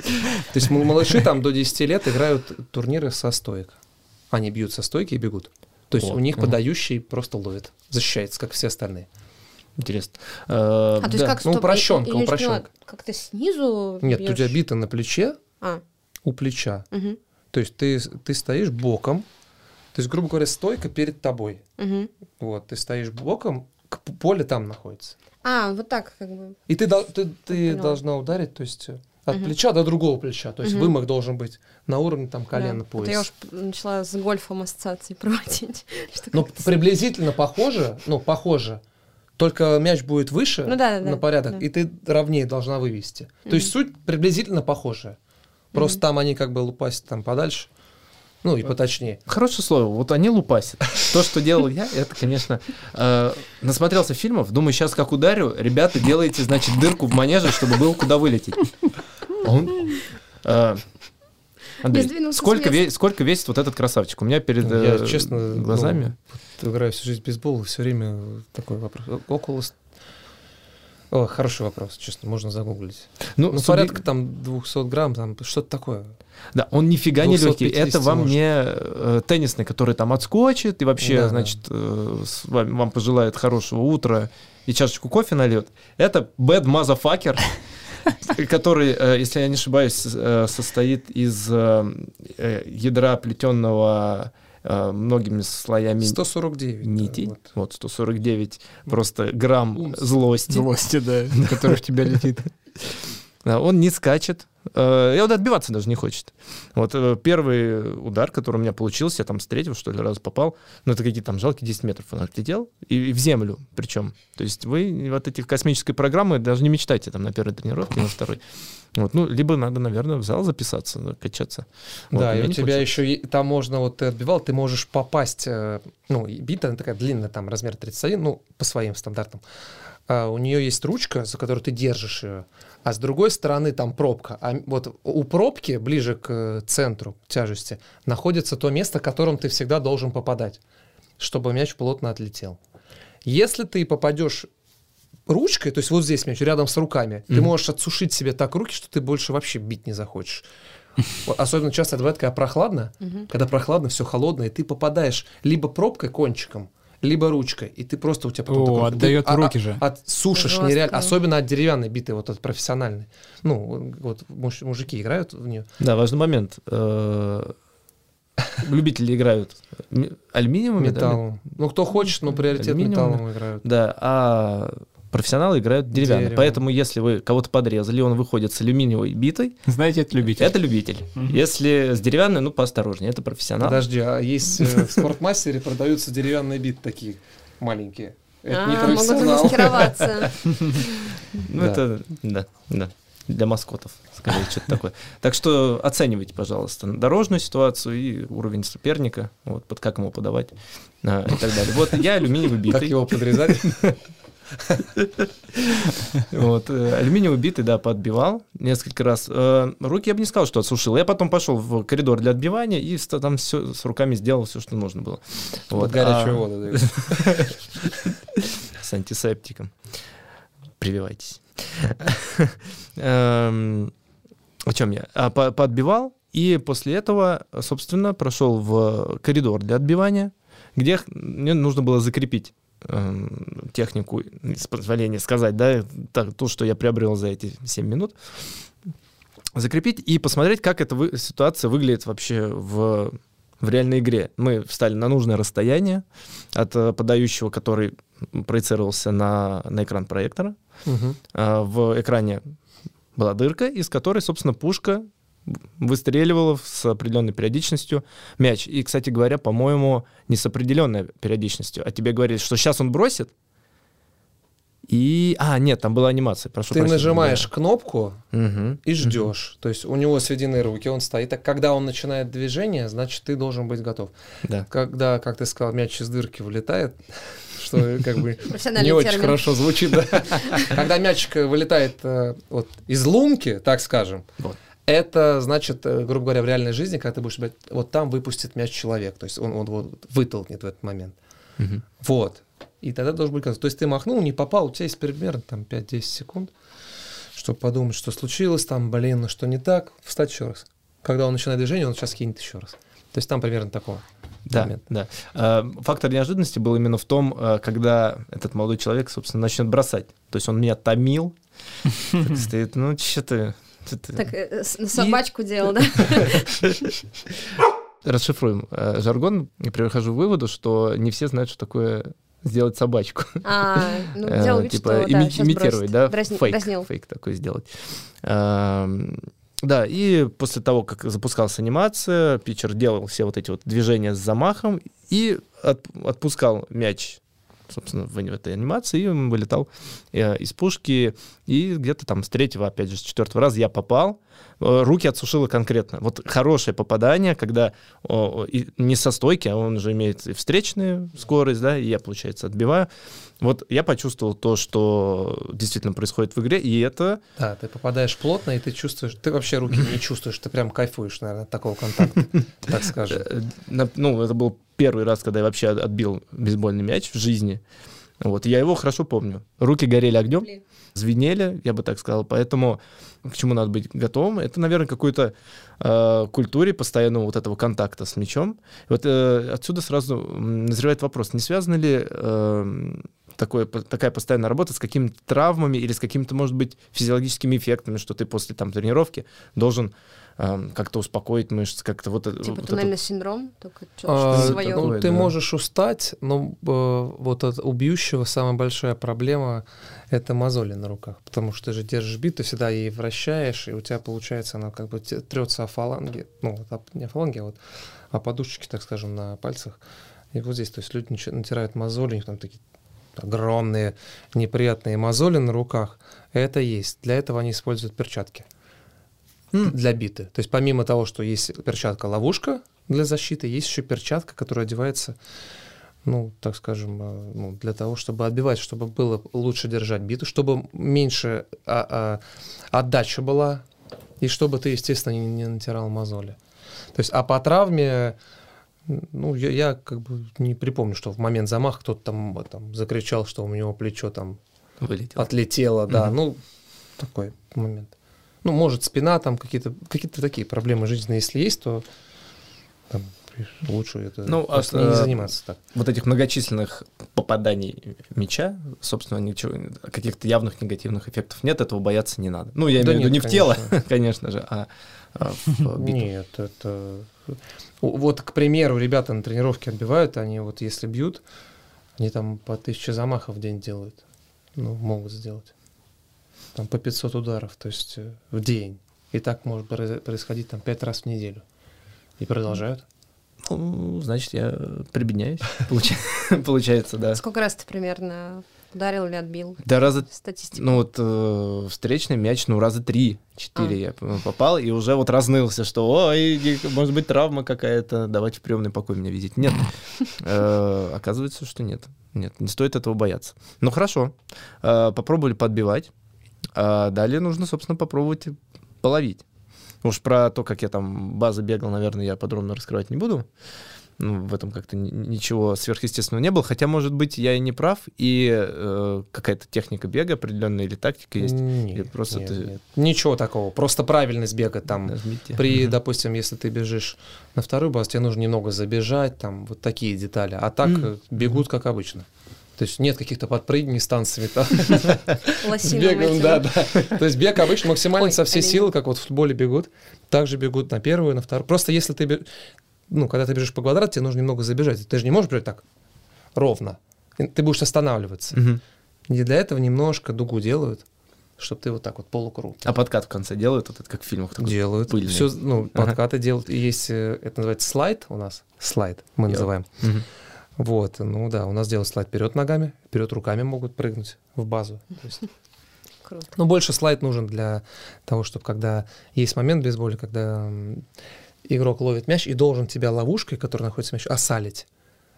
То есть малыши там до 10 лет играют турниры со стоек. Они бьют со стойки и бегут. То есть у них подающий просто ловит, защищается, как все остальные.
Интересно. Э,
А, то есть
да.
как
ну,
стоп, я не поняла,
упрощёнка.
Как-то снизу
Нет, у
бьёшь?
тебя бита на плече,
А,
у плеча.
мгм,
То есть ты, ты стоишь боком, то есть, грубо говоря, стойка перед тобой.
мгм.
Вот, ты стоишь боком, поле там находится.
А, вот так как бы.
И ты, ты, ты должна ударить, то есть э, от
Мгм.
плеча до другого плеча. То есть
Мгм.
вымах должен быть на уровне там колена,
Да.
пояса.
Это я уж начала с гольфом ассоциации проводить.
Ну, приблизительно похоже, ну, похоже. Только мяч будет выше
Ну да, да,
на порядок,
да.
и ты ровнее должна вывести. То
Мгм.
есть суть приблизительно похожая. Просто
Мгм.
там они как бы лупасят там подальше. Ну, и поточнее.
Хорошее слово. Вот они лупасят. То, что делал я, это, конечно... э, насмотрелся фильмов. Думаю, сейчас как ударю, ребята, делаете, значит, дырку в манеже, чтобы было куда вылететь. Он... э, Андрей, сколько, ве- сколько весит вот этот красавчик? У меня перед
Я,
э,
честно,
глазами...
ну, играю всю жизнь в бейсбол, все время такой вопрос. Около... О, хороший вопрос, честно, можно загуглить.
Ну,
Ну,
суби-
порядка там 200 грамм, там что-то такое.
Да, он нифига не легкий.
250
Это вам
может.
не э, теннисный, который там отскочит и вообще,
Да, да.
значит, э, с вами- вам пожелает хорошего утра и чашечку кофе нальет. Это bad motherfucker, который, э, если я не ошибаюсь, э, состоит из э, э, ядра плетенного многими слоями
149. да,
нитей.
вот.
Вот 149 просто грамм злости.
Злости, да, который в тебя летит.
Он не скачет. э, И он отбиваться даже не хочет. Вот э, первый удар, который у меня получился, я там с третьего, что ли, раз попал, ну, это какие-то там жалкие 10 метров он отлетел, и, и в землю причем. То есть вы вот эти космической программы даже не мечтайте там на первой тренировке, на второй. Вот, ну, либо надо, наверное, в зал записаться, качаться. Вот,
Да, и у тебя
хочется.
еще там можно, вот ты отбивал, ты можешь попасть, э, ну, бита она такая длинная, там размер 31, ну, по своим стандартам. А у нее есть ручка, за которую ты держишь ее, а с другой стороны там пробка. А вот у пробки, ближе к э, центру тяжести, находится то место, которым ты всегда должен попадать, чтобы мяч плотно отлетел. Если ты попадешь ручкой, то есть вот здесь мяч, рядом с руками, ты
Мгм.
можешь отсушить себе так руки, что ты больше вообще бить не захочешь. Особенно часто это бывает, когда прохладно,
Мгм.
когда прохладно, все холодно, и ты попадаешь либо пробкой кончиком, либо ручкой, и ты просто у тебя потом
О,
такой-
отдает
ты- а-
руки
а-
же.
Отсушишь
Жестко.
нереально, особенно от деревянной биты, вот от профессиональной. Ну, вот муж- мужики играют в нее.
Да, важный момент. Э, Любители играют ми- алюминиевыми, да,
Металлом. Ну, кто хочет, но приоритет металлом играют.
Да, а профессионалы играют деревянные.
Дерево.
Поэтому, если вы кого-то подрезали, он выходит с алюминиевой битой,
Знаете, это любитель.
это любитель. Если с деревянной, ну, поосторожнее, это профессионал.
Подожди, а есть э, в спортмастере продаются деревянные биты такие маленькие. Это не
А, могут
профессионал.
замаскироваться.
Ну, это, да, да. Для маскотов, скорее, что-то такое. Так что оценивайте, пожалуйста, дорожную ситуацию и уровень соперника, вот, под как ему подавать а, и так далее. Вот я алюминиевый
Как
битый.
его подрезать?
Вот, э, алюминиевый битый, да, подбивал несколько раз. Э, Руки я бы не сказал, что отсушил. Я потом пошел в коридор для отбивания и там все с руками сделал все, что нужно было.
Вот горячую
а-
воду.
с антисептиком. Прививайтесь. Эм, О чем я? А, по- Поотбивал, и после этого, собственно, прошел в коридор для отбивания, где мне нужно было закрепить эм, технику, с позволения сказать, да, так, то, что я приобрел за эти 7 минут, закрепить и посмотреть, как эта вы- ситуация выглядит вообще в, в реальной игре. Мы встали на нужное расстояние от э, подающего, который проецировался на, на экран проектора.
Мгм.
А, В экране была дырка, из которой, собственно, пушка выстреливала с определенной периодичностью мяч. И, кстати говоря, по-моему, не с определенной периодичностью. А тебе говорили, что сейчас он бросит. И... А, нет, там была анимация. Прошу
Ты
прощения,
нажимаешь
да.
кнопку
Мгм.
и ждешь. То есть у него сведены руки, он стоит. А когда он начинает движение, значит, ты должен быть готов.
Да.
Когда, как ты сказал, мяч из дырки вылетает, что как бы не очень хорошо звучит, да. Когда мячик вылетает э, вот из лунки, так скажем. Это значит, э, грубо говоря, в реальной жизни, когда ты будешь брать, вот там выпустит мяч человек, то есть он, он вот вытолкнет в этот момент.
Мгм.
Вот. И тогда должен быть. То есть ты махнул, не попал, у тебя есть примерно там 5-10 секунд, чтобы подумать, что случилось, там, блин, ну что не так, встать еще раз. Когда он начинает движение, он сейчас кинет еще раз. То есть там примерно такое.
Да,
момент.
да. А, Фактор неожиданности был именно в том, а, когда этот молодой человек, собственно, начнет бросать. То есть он меня томил, стоит, ну, что ты... чё ты?»
Так, э, собачку делал, да?
Расшифруем э, жаргон и прихожу к выводу, что не все знают, что такое сделать собачку.
А, ну,
Э,
делал вид,
типа имитировать, да, фейк, фейк такой сделать. Эм, Да, и после того, как запускалась анимация, питчер делал все вот эти вот движения с замахом и от- отпускал мяч, собственно, в этой анимации, и вылетал э, из пушки, и где-то там с третьего, опять же, с четвертого раза я попал, Э, руки отсушило конкретно. Вот хорошее попадание, когда о, не со стойки, а он уже имеет встречную скорость, да, и я, получается, отбиваю. Вот я почувствовал то, что действительно происходит в игре, и это
Да, ты попадаешь плотно, и ты чувствуешь, ты вообще руки не чувствуешь, ты прям кайфуешь, наверное, от такого контакта, так скажем.
Э, ну, это был первый раз, когда я вообще от- отбил бейсбольный мяч в жизни. Вот, я его хорошо помню. Руки горели огнем, звенели, я бы так сказал. Поэтому к чему надо быть готовым? Это, наверное, какой-то э, культуре постоянного вот этого контакта с мячом. Вот э, отсюда сразу назревает вопрос, не связана ли э, такое, такая постоянная работа с какими-то травмами или с какими-то, может быть, физиологическими эффектами, что ты после там тренировки должен э, как-то успокоить мышцы, как-то вот, э,
Типа
вот это
туннельный синдром, только
А,
что-то
такое,
свое.
ну, ты
да.
можешь устать, но э, вот от убьющего самая большая проблема — это мозоли на руках, потому что ты же держишь бит, ты всегда ей вращаешь, и у тебя получается, она как бы трется о фаланге, ну, не о фаланге, а вот о подушечке, так скажем, на пальцах. И вот здесь, то есть люди натирают мозоли, у них там такие огромные неприятные мозоли на руках. Это есть. Для этого они используют перчатки для биты. То есть помимо того, что есть перчатка-ловушка для защиты, есть еще перчатка, которая одевается, ну, так скажем, э, ну, для того, чтобы отбивать, чтобы было лучше держать биту, чтобы меньше а, а, отдача была, и чтобы ты, естественно, не, не натирал мозоли. То есть, а по травме, ну, я, я как бы не припомню, что в момент замаха кто-то там, там закричал, что у него плечо там
вылетело.
отлетело, да,
Мгм.
ну, такой момент. Ну, может, спина, там какие-то какие такие проблемы жизненные, если есть, то там, лучше это
Ну, от,
не заниматься так.
вот этих многочисленных попаданий мяча, собственно, ничего, каких-то явных негативных эффектов нет, этого бояться не надо. Ну, я
Да
имею в виду
нет,
не в тело,
конечно.
конечно же, а, а в битву.
Нет, это... Вот, к примеру, ребята на тренировке отбивают, они вот если бьют, они там по тысяче замахов в день делают. Ну, могут сделать. Там по 500 ударов, то есть э, в день. И так может происходить там пять раз в неделю. И продолжают.
Ну, значит, я прибедняюсь, получа- получается, да.
Сколько раз ты примерно ударил или отбил?
Да раза,
Статистика.
ну вот э, встречный мяч, ну раза три-четыре я по- попал, и уже вот разнылся, что, ой, может быть, травма какая-то, давайте в приемный покой меня видеть. Нет, Э, оказывается, что нет. Нет, не стоит этого бояться. Ну хорошо, Э, попробовали подбивать, а далее нужно, собственно, попробовать половить. Уж про то, как я там базы бегал, наверное, я подробно раскрывать не буду. Ну, в этом как-то ни- ничего сверхъестественного не было. Хотя, может быть, я и не прав, и э, какая-то техника бега определенная или тактика есть.
Нет,
Или просто
нет,
ты-
нет. Ничего такого. Просто правильность бега там.
Нажмите.
При,
Мгм.
допустим, если ты бежишь на вторую базу, тебе нужно немного забежать, там вот такие детали. А так э, бегут как обычно. То есть нет каких-то подпрыгней с танцами. там, с бегом, да, да. То есть бег обычно максимально со всей силы, как вот в футболе бегут. Также бегут на первую, на вторую. Просто если ты, ну, когда ты бежишь по квадрату, тебе нужно немного забежать. Ты же не можешь бежать так ровно. Ты будешь останавливаться. И для этого немножко дугу делают, чтобы ты вот так вот полукруг.
А подкат в конце делают, вот это как в фильмах. такой
Делают.
пыльный.
Все, ну,
Ага.
подкаты делают. И есть, э, это называется слайд у нас. Слайд мы
Йо.
называем.
Мгм.
Вот, ну да, у нас делают слайд вперед ногами, вперед руками могут прыгнуть в базу. Есть,
Круто.
ну, больше слайд нужен для того, чтобы когда есть момент в бейсболе, когда игрок ловит мяч и должен тебя ловушкой, которая находится в мяч, осалить.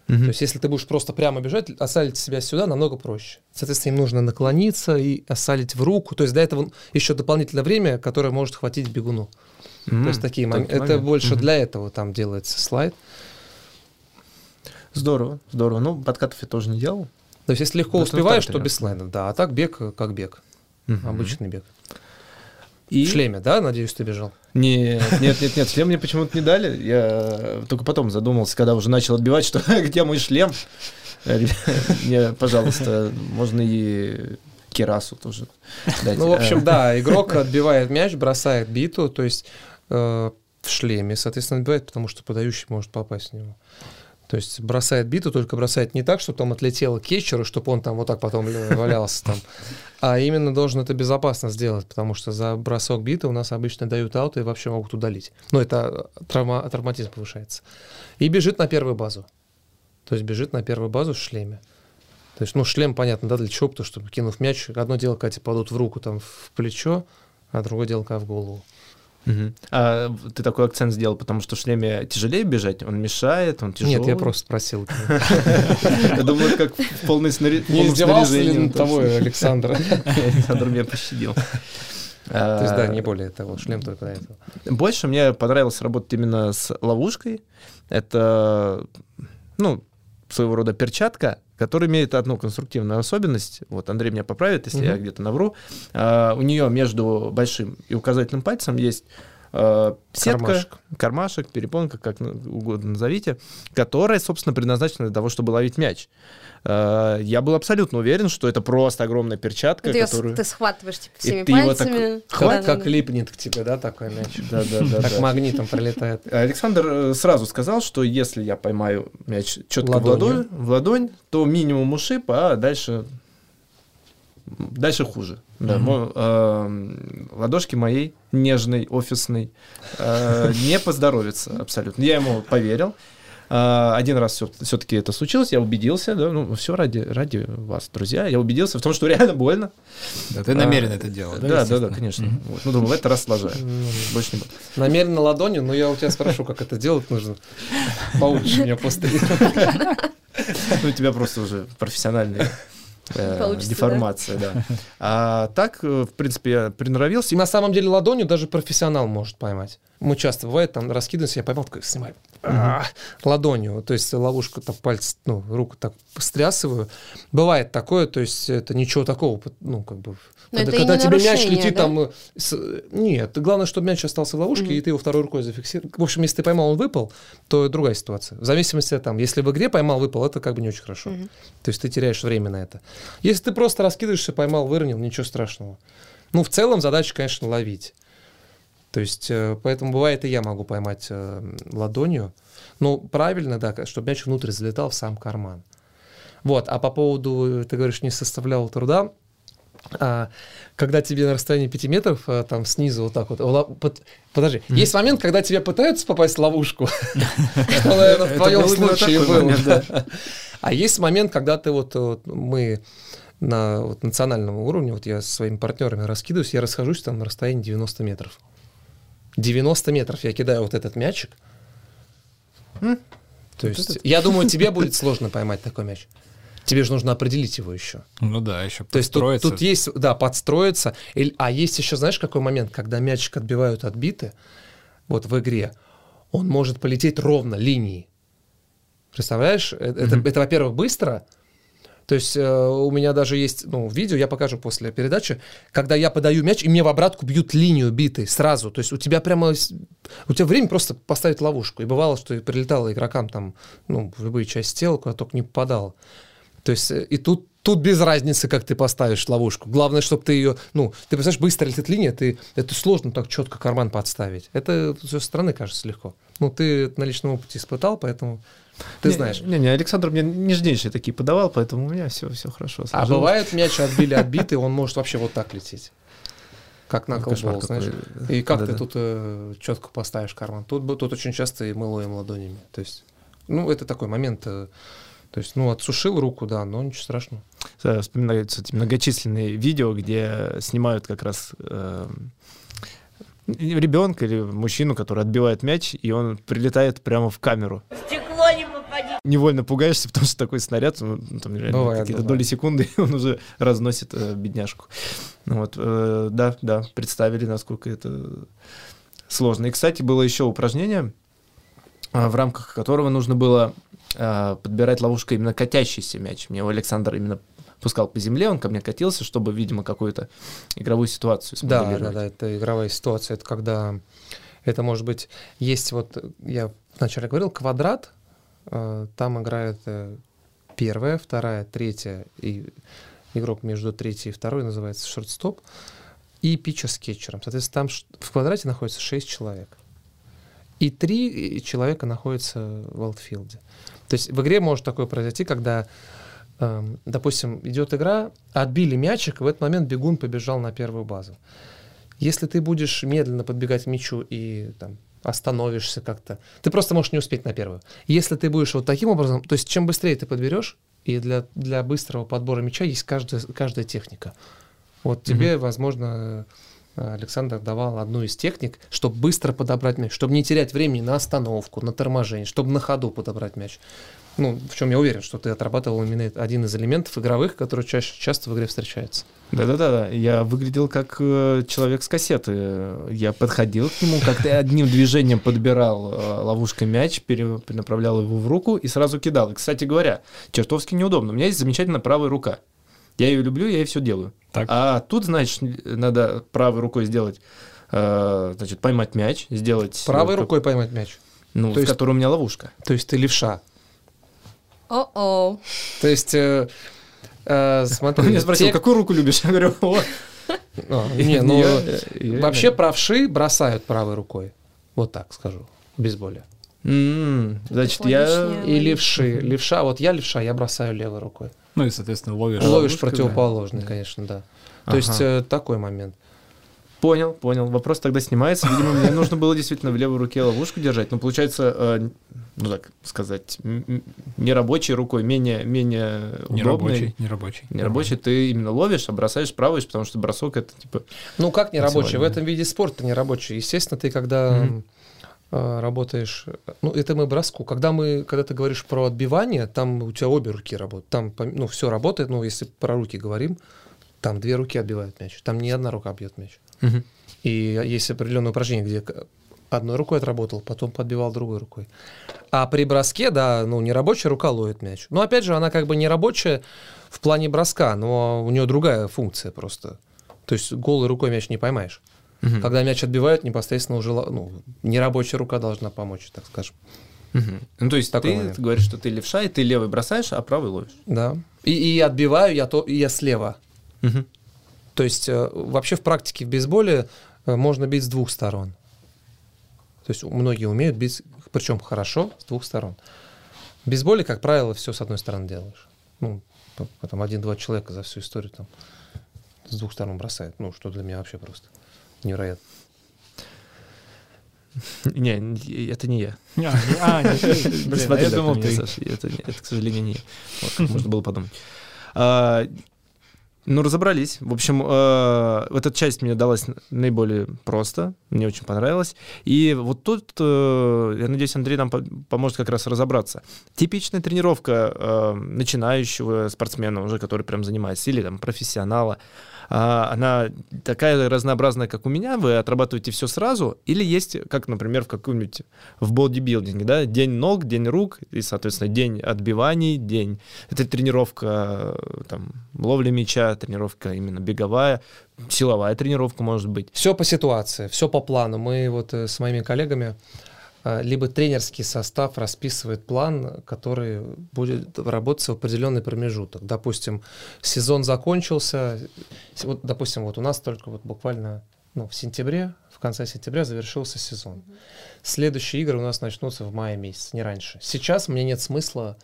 Мгм.
То есть, если ты будешь просто прямо бежать, осалить себя сюда намного проще. Соответственно, им нужно наклониться и осалить в руку. То есть, для этого еще дополнительное время, которое может хватить бегуну.
М,
То есть, такие моменты. Это
момент.
больше
Мгм.
для этого там делается слайд.
Здорово, здорово. Ну, подкатов я тоже не делал.
То есть, если легко
Да,
успеваешь, то без слайдов, да. А так бег э, как бег, обычный бег. И... В шлеме, да, надеюсь, ты бежал?
Нет, нет, нет, нет, шлем мне почему-то не дали. Я только потом задумался, когда уже начал отбивать, что где мой шлем. Мне, пожалуйста, можно и Кирасу тоже
дать. Ну, в общем, да, игрок отбивает мяч, бросает биту, то есть э, в шлеме, соответственно, отбивает, потому что подающий может попасть в него. То есть бросает биту, только бросает не так, чтобы там отлетело кетчеру, чтобы он там вот так потом валялся там, а именно должен это безопасно сделать, потому что за бросок биты у нас обычно дают аут и вообще могут удалить. Но это травма, травматизм повышается. И бежит на первую базу. То есть бежит на первую базу в шлеме. То есть, ну, шлем, понятно, да, для чего? Потому что, кинув мяч, одно дело, когда тебе падут в руку, там, в плечо, а другое дело, когда в голову.
Угу. А ты такой акцент сделал, потому что в шлеме тяжелее бежать, он мешает, он тяжелый.
Нет, я просто спросил.
Я думаю, как в полной снаряжении.
Не издевался ли над тобой, Александр?
Александр меня пощадил.
То есть, да, не более того, шлем только для этого.
Больше мне понравилось работать именно с ловушкой. Это, ну, своего рода перчатка, которая имеет одну конструктивную особенность. Вот Андрей меня поправит, если угу. я где-то навру. А, у нее между большим и указательным пальцем есть а, сетка, кармашек. кармашек, перепонка, как угодно назовите, которая, собственно, предназначена для того, чтобы ловить мяч. А, я был абсолютно уверен, что это просто огромная перчатка,
ты
которую...
Ты схватываешь типа, всеми и пальцами.
Так... Хват, да, как да. липнет к тебе, да, такой мяч? Да, да, да. Как магнитом пролетает.
Александр э, сразу сказал, что если я поймаю мяч четко в ладонь, в ладонь, то минимум ушиб, а дальше дальше хуже. Да, mm-hmm. э, ладошки моей нежной, офисной э, не поздоровится абсолютно. Я ему поверил. А, один раз все, все-таки это случилось, я убедился, да, ну, все ради, ради вас, друзья, я убедился в том, что реально больно.
Да, ты намеренно а, это делал,
да? Да, да, да, конечно. Mm-hmm. Вот. Ну, думаю, в этот раз сложаю. Больше не буду.
Намеренно ладонью, но я у тебя спрошу, как это делать нужно. Поучишь меня после
Ну, у тебя просто уже профессиональный э, деформация, да. да. А так, э, в принципе, я приноровился.
На самом деле ладонью даже профессионал может поймать. Мы часто бывает, там раскидываемся, я поймал, такой, снимай а, ладонью, то есть ловушка, так пальцы, ну, руку так стрясываю. Бывает такое, то есть это ничего такого, ну, как бы...
Но когда когда тебе мяч летит
да? там... С, нет, главное, чтобы мяч остался в ловушке, mm-hmm. и ты его второй рукой зафиксировал. В общем, если ты поймал, он выпал, то другая ситуация. В зависимости от там, если в игре поймал, выпал, это как бы не очень хорошо. Mm-hmm. То есть ты теряешь время на это. Если ты просто раскидываешься, поймал, выронил, ничего страшного. Ну, в целом задача, конечно, ловить. То есть, э, поэтому бывает и я могу поймать э, ладонью. Ну, правильно, да, чтобы мяч внутрь залетал в сам карман. Вот, а по поводу, ты говоришь, не составлял труда, а, когда тебе на расстоянии 5 метров, а, там снизу вот так вот, под, подожди, mm-hmm. есть момент, когда тебе пытаются попасть в ловушку, что, наверное, в твоем случае был. А есть момент, когда ты вот, мы на национальном уровне, вот я со своими партнерами раскидываюсь, я расхожусь там на расстоянии 90 метров. 90 метров я кидаю вот этот мячик. М? То есть, этот... я думаю, тебе будет сложно поймать такой мяч. Тебе же нужно определить его еще.
Ну да, еще
То есть тут, тут есть, да, подстроиться. А есть еще, знаешь, какой момент, когда мячик отбивают от биты, вот в игре, он может полететь ровно линией. Представляешь? Mm-hmm. Это, это, во-первых, быстро, то есть э, у меня даже есть ну, видео, я покажу после передачи, когда я подаю мяч, и мне в обратку бьют линию битой сразу. То есть у тебя прямо... У тебя время просто поставить ловушку. И бывало, что прилетало игрокам там, ну, в любые части тела, куда только не попадало. То есть э, и тут Тут без разницы, как ты поставишь ловушку. Главное, чтобы ты ее, ну, ты представляешь, быстро летит линия, ты, это сложно так четко карман подставить. Это со стороны кажется легко. Ну, ты на личном опыте испытал, поэтому ты
не,
знаешь.
Не, не, Александр мне нежнейшие такие подавал, поэтому у меня все, все хорошо.
Сложилось. А бывает мяч отбили отбитый, он может вообще вот так лететь. Как на колбол, знаешь. И как да, ты да. тут э, четко поставишь карман? Тут, тут очень часто и мы ловим ладонями. То есть, ну, это такой момент. Э, то есть, ну, отсушил руку, да, но ничего страшного.
Вспоминаются эти многочисленные видео, где снимают как раз э, ребенка или мужчину, который отбивает мяч, и он прилетает прямо в камеру. Стекло не попадет. Невольно пугаешься, потому что такой снаряд, ну, там реально бывает, какие-то бывает. доли секунды, он уже разносит э, бедняжку. Ну, вот, э, да, да, представили, насколько это сложно. И, кстати, было еще упражнение, э, в рамках которого нужно было э, подбирать ловушкой именно катящийся мяч. Мне Александр именно пускал по земле, он ко мне катился, чтобы, видимо, какую-то игровую ситуацию
Да, да, да, это игровая ситуация. Это когда это может быть есть вот я вначале говорил квадрат, э, там играет э, первая, вторая, третья и игрок между третьей и второй называется шортстоп и питчер с кетчером. Соответственно, там в квадрате находится 6 человек. И три человека находятся в аутфилде. То есть в игре может такое произойти, когда, допустим, идет игра, отбили мячик, в этот момент бегун побежал на первую базу. Если ты будешь медленно подбегать к мячу и там, остановишься как-то, ты просто можешь не успеть на первую. Если ты будешь вот таким образом, то есть чем быстрее ты подберешь, и для, для быстрого подбора мяча есть каждая, каждая техника. Вот тебе, возможно, э, Александр давал одну из техник, чтобы быстро подобрать мяч, чтобы не терять времени на остановку, на торможение, чтобы на ходу подобрать мяч. Ну, в чем я уверен, что ты отрабатывал именно один из элементов игровых, который чаще, часто в игре встречается.
Да-да-да, я выглядел как э, человек с кассеты. Я подходил к нему, как-то одним движением подбирал э, ловушкой мяч, пере- перенаправлял его в руку и сразу кидал. И, кстати говоря, чертовски неудобно. У меня есть замечательная правая рука. Я ее люблю, я ей все делаю.
Так.
А тут, значит, надо правой рукой сделать, э, значит, поймать мяч, сделать...
Правой
э,
рукой поймать мяч.
Ну,
То есть-
которой у меня ловушка.
То есть ты левша.
О-о.
То есть, э, э,
Он
смотри,
меня спросил,
те-
какую руку любишь? Я говорю, вот.
Не, ну,
Я- я-
вообще правши бросают правой рукой. Вот так скажу, без боли.
Значит, я...
И левши. Левша, вот я левша, я бросаю левой рукой.
Ну и, соответственно, ловишь.
Ловишь противоположный,
да.
конечно, да. То
Ага.
есть э, такой момент.
Понял, понял. Вопрос тогда снимается. Видимо, мне нужно было действительно в левой руке ловушку держать. Но получается, э, ну так сказать, м- нерабочей рукой, менее, менее
Не
удобной.
рабочий, не рабочий.
Нерабочий ты именно ловишь, а бросаешь правой, потому что бросок это типа...
Ну как не рабочий? В этом виде спорта не рабочий. Естественно, ты когда
Мгм.
Э, работаешь, ну это мы броску. Когда мы, когда ты говоришь про отбивание, там у тебя обе руки работают. Там, ну все работает. Ну если про руки говорим, там две руки отбивают мяч. Там не одна рука бьет мяч. И есть определенное упражнение, где одной рукой отработал, потом подбивал другой рукой. А при броске, да, ну, не рабочая рука ловит мяч. Но опять же, она как бы не рабочая в плане броска, но у нее другая функция просто. То есть голой рукой мяч не поймаешь.
Мгм.
Когда мяч отбивают, непосредственно уже ну, нерабочая рука должна помочь, так скажем.
Мгм. Ну, то есть
Такой
ты
момент.
говоришь, что ты левша, и ты левый бросаешь, а правый ловишь.
Да. И, и отбиваю я, то, и я слева.
Мгм.
То есть э, вообще в практике в бейсболе э, можно бить с двух сторон. То есть многие умеют бить, причем хорошо, с двух сторон. В бейсболе, как правило, все с одной стороны делаешь. Ну, потом один-два человека за всю историю там с двух сторон бросает. Ну, что для меня вообще просто невероятно.
Не, это не я.
А, не- а, я думал, ты.
Саша, Это, к сожалению, не я. Можно было подумать. А, Ну, разобрались. В общем, э, вот эта часть мне далась наиболее просто. Мне очень понравилось. И вот тут, э, я надеюсь, Андрей нам по- поможет как раз разобраться. Типичная тренировка э, начинающего спортсмена, уже который прям занимается, или там профессионала, а, она такая разнообразная, как у меня, вы отрабатываете все сразу, или есть, как, например, в каком-нибудь в бодибилдинге, да, день ног, день рук, и, соответственно, день отбиваний, день... Это тренировка, э, там, ловли мяча, тренировка именно беговая, силовая тренировка, может быть.
Все по ситуации, все по плану. Мы вот э, с моими коллегами либо тренерский состав расписывает план, который будет работать в определенный промежуток. Допустим, сезон закончился, вот, допустим, вот у нас только вот буквально ну, в сентябре, в конце сентября завершился сезон. Следующие игры у нас начнутся в мае месяце, не раньше. Сейчас мне нет смысла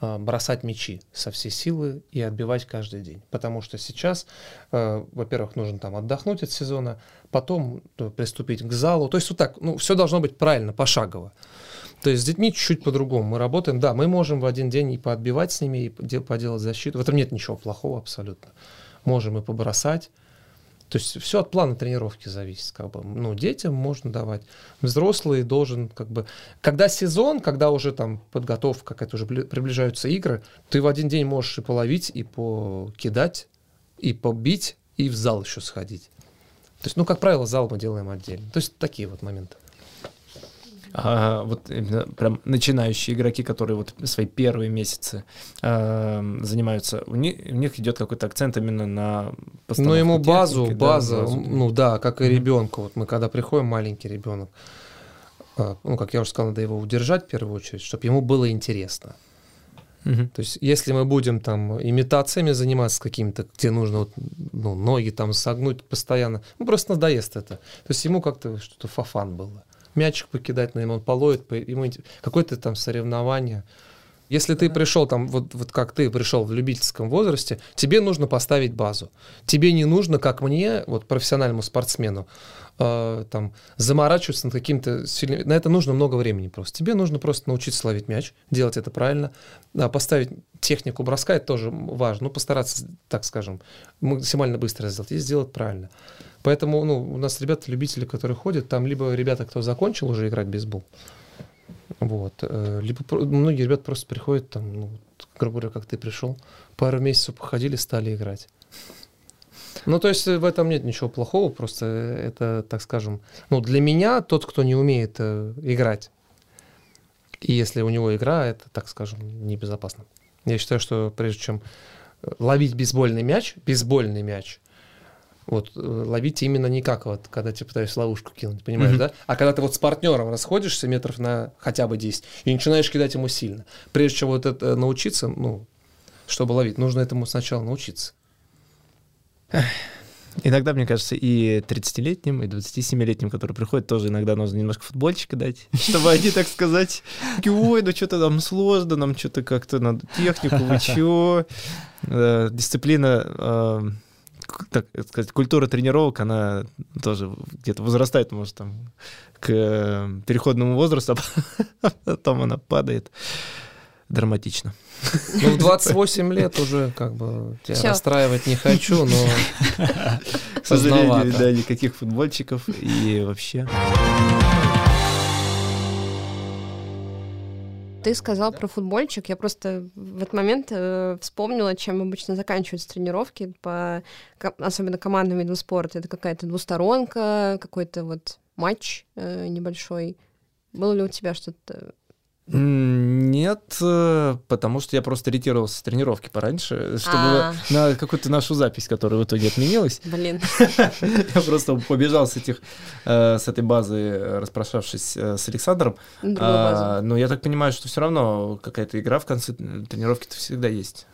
бросать мячи со всей силы и отбивать каждый день. Потому что сейчас, э, во-первых, нужно там отдохнуть от сезона, потом э, приступить к залу. То есть вот так, ну, все должно быть правильно, пошагово. То есть с детьми чуть-чуть по-другому. Мы работаем, да, мы можем в один день и поотбивать с ними, и поде- поделать защиту. В этом нет ничего плохого абсолютно. Можем и побросать. То есть все от плана тренировки зависит. Как бы. Ну, детям можно давать. Взрослый должен как бы... Когда сезон, когда уже там подготовка, какая-то уже бли- приближаются игры, ты в один день можешь и половить, и покидать, и побить, и в зал еще сходить. То есть, ну, как правило, зал мы делаем отдельно. То есть такие вот моменты.
А вот именно прям начинающие игроки, которые вот свои первые месяцы э, занимаются, у них, у них идет какой-то акцент именно на
Ну, ему базу, техники, база, да, базу. ну да, как и ребенку. Вот мы когда приходим, маленький ребенок, э, ну, как я уже сказал, надо его удержать в первую очередь, чтобы ему было интересно. Угу. То есть, если мы будем там имитациями заниматься какими-то, где нужно вот, ну, ноги там согнуть постоянно, ну просто надоест это. То есть ему как-то что-то фафан было. Мячик покидать, наверное, он полоет, ему какое-то там соревнование. Если ты пришел там, вот, вот как ты пришел в любительском возрасте, тебе нужно поставить базу. Тебе не нужно, как мне, вот профессиональному спортсмену, э, там, заморачиваться над каким-то сильным... На это нужно много времени просто. Тебе нужно просто научиться ловить мяч, делать это правильно, а поставить технику броска, это тоже важно, ну, постараться, так скажем, максимально быстро сделать и сделать правильно. Поэтому ну, у нас ребята-любители, которые ходят, там либо ребята, кто закончил уже играть в бейсбол, вот, э, либо многие ребята просто приходят, там, ну, грубо говоря, как ты пришел, пару месяцев походили, стали играть. Ну, то есть в этом нет ничего плохого, просто это, так скажем, ну, для меня тот, кто не умеет э, играть, и если у него игра, это, так скажем, небезопасно. Я считаю, что прежде чем э, ловить бейсбольный мяч, бейсбольный мяч, вот э, ловить именно не как вот, когда ты пытаешься ловушку кинуть, понимаешь, mm-hmm. да? А когда ты вот с партнером расходишься метров на хотя бы 10 и начинаешь кидать ему сильно. Прежде чем вот это научиться, ну, чтобы ловить, нужно этому сначала научиться.
Иногда, мне кажется, и 30-летним, и 27-летним, которые приходят, тоже иногда нужно немножко футбольчика дать, чтобы они, так сказать, ой, ну что-то там сложно, нам что-то как-то надо технику, вы чё? Э, дисциплина, э, так сказать, культура тренировок, она тоже где-то возрастает, может, там, к переходному возрасту, а потом она падает драматично.
Ну, в 28 лет уже как бы тебя Всё. расстраивать не хочу, но
К сожалению, да, никаких футбольчиков и вообще...
Ты сказал про футбольчик. Я просто в этот момент э, вспомнила, чем обычно заканчиваются тренировки, по, особенно командным видам спорта. Это какая-то двусторонка, какой-то вот матч э, небольшой. Было ли у тебя что-то
нет, э, потому что я просто ретировался с тренировки пораньше, чтобы А-а-а. на какую-то нашу запись, которая в итоге отменилась.
Блин.
Я просто побежал с этих, э, с этой базы, распрощавшись э, с Александром. А, но я так понимаю, что все равно какая-то игра в конце тренировки-то всегда есть.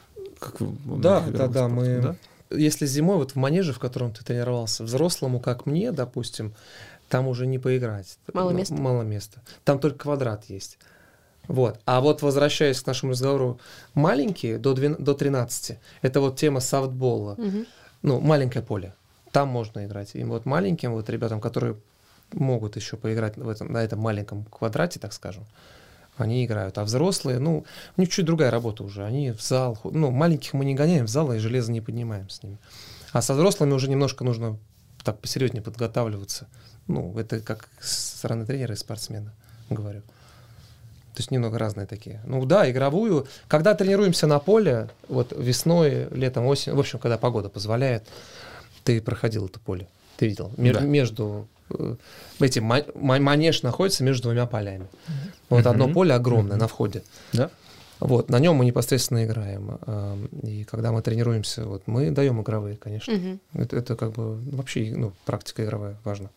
да, да, да, мы... Если зимой вот в манеже, в котором ты тренировался, взрослому, как мне, допустим, там уже не поиграть.
Мало места.
Мало места. Там только квадрат есть. Вот. А вот возвращаясь к нашему разговору, маленькие до, 12, до 13, это вот тема софтбола. Угу. Ну, маленькое поле. Там можно играть. И вот маленьким вот ребятам, которые могут еще поиграть в этом, на этом маленьком квадрате, так скажем, они играют. А взрослые, ну, у них чуть другая работа уже. Они в зал, ну, маленьких мы не гоняем в зал, и железо не поднимаем с ними. А со взрослыми уже немножко нужно так посерьезнее подготавливаться. Ну, это как со стороны тренера и спортсмена, говорю. То есть немного разные такие. Ну да, игровую. Когда тренируемся на поле, вот весной, летом, осенью, в общем, когда погода позволяет, ты проходил это поле. Ты видел. Между, да. между э, эти манеж находится между двумя полями. Вот одно поле огромное на входе.
Да.
Вот, на нем мы непосредственно играем. И когда мы тренируемся, вот, мы даем игровые, конечно. Mm-hmm. Это, это как бы вообще ну, практика игровая важна.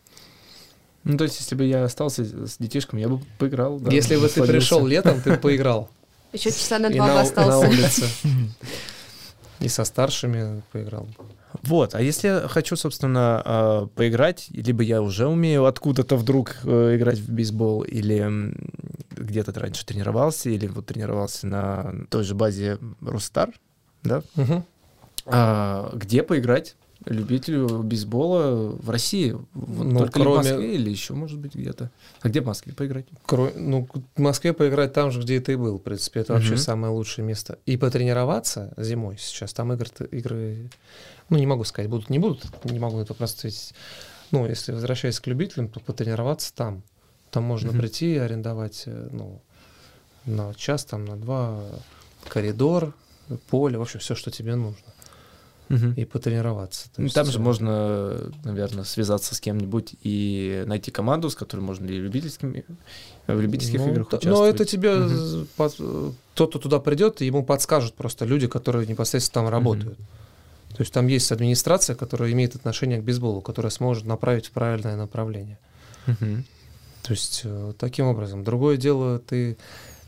Ну, то есть, если бы я остался с детишками, я бы поиграл.
Да, если бы ты пришел летом, ты поиграл.
Еще часа на два бы остался.
на улице. И со старшими поиграл.
Вот, а если я хочу, собственно, а, поиграть, либо я уже умею откуда-то вдруг э, играть в бейсбол, или где-то раньше тренировался, или вот тренировался на той же базе Рустар, да?
Угу.
А, где поиграть? Любителю бейсбола в России? Вот ну, только кроме... в Москве или еще, может быть, где-то? А где в Москве поиграть?
Кро... Ну, в Москве поиграть там же, где ты был, в принципе. Это вообще самое лучшее место. И потренироваться зимой сейчас, там игры, игры, ну, не могу сказать, будут, не будут, не могу это просто ведь, ну, если возвращаясь к любителям, то потренироваться там. Там можно прийти и арендовать, э, ну, на час, там, на два коридор, поле, в общем, все, что тебе нужно.
Мгм.
и потренироваться. То
Ну,
есть,
Там же
э,
можно, наверное, связаться с кем-нибудь и найти команду, с которой можно и любительскими, в любительских
ну,
играх участвовать.
Но это тебе з- под- э, кто-то туда придет, ему подскажут просто люди, которые непосредственно там работают. То есть там есть администрация, которая имеет отношение к бейсболу, которая сможет направить в правильное направление.
Мгм.
То есть э, таким образом. Другое дело, ты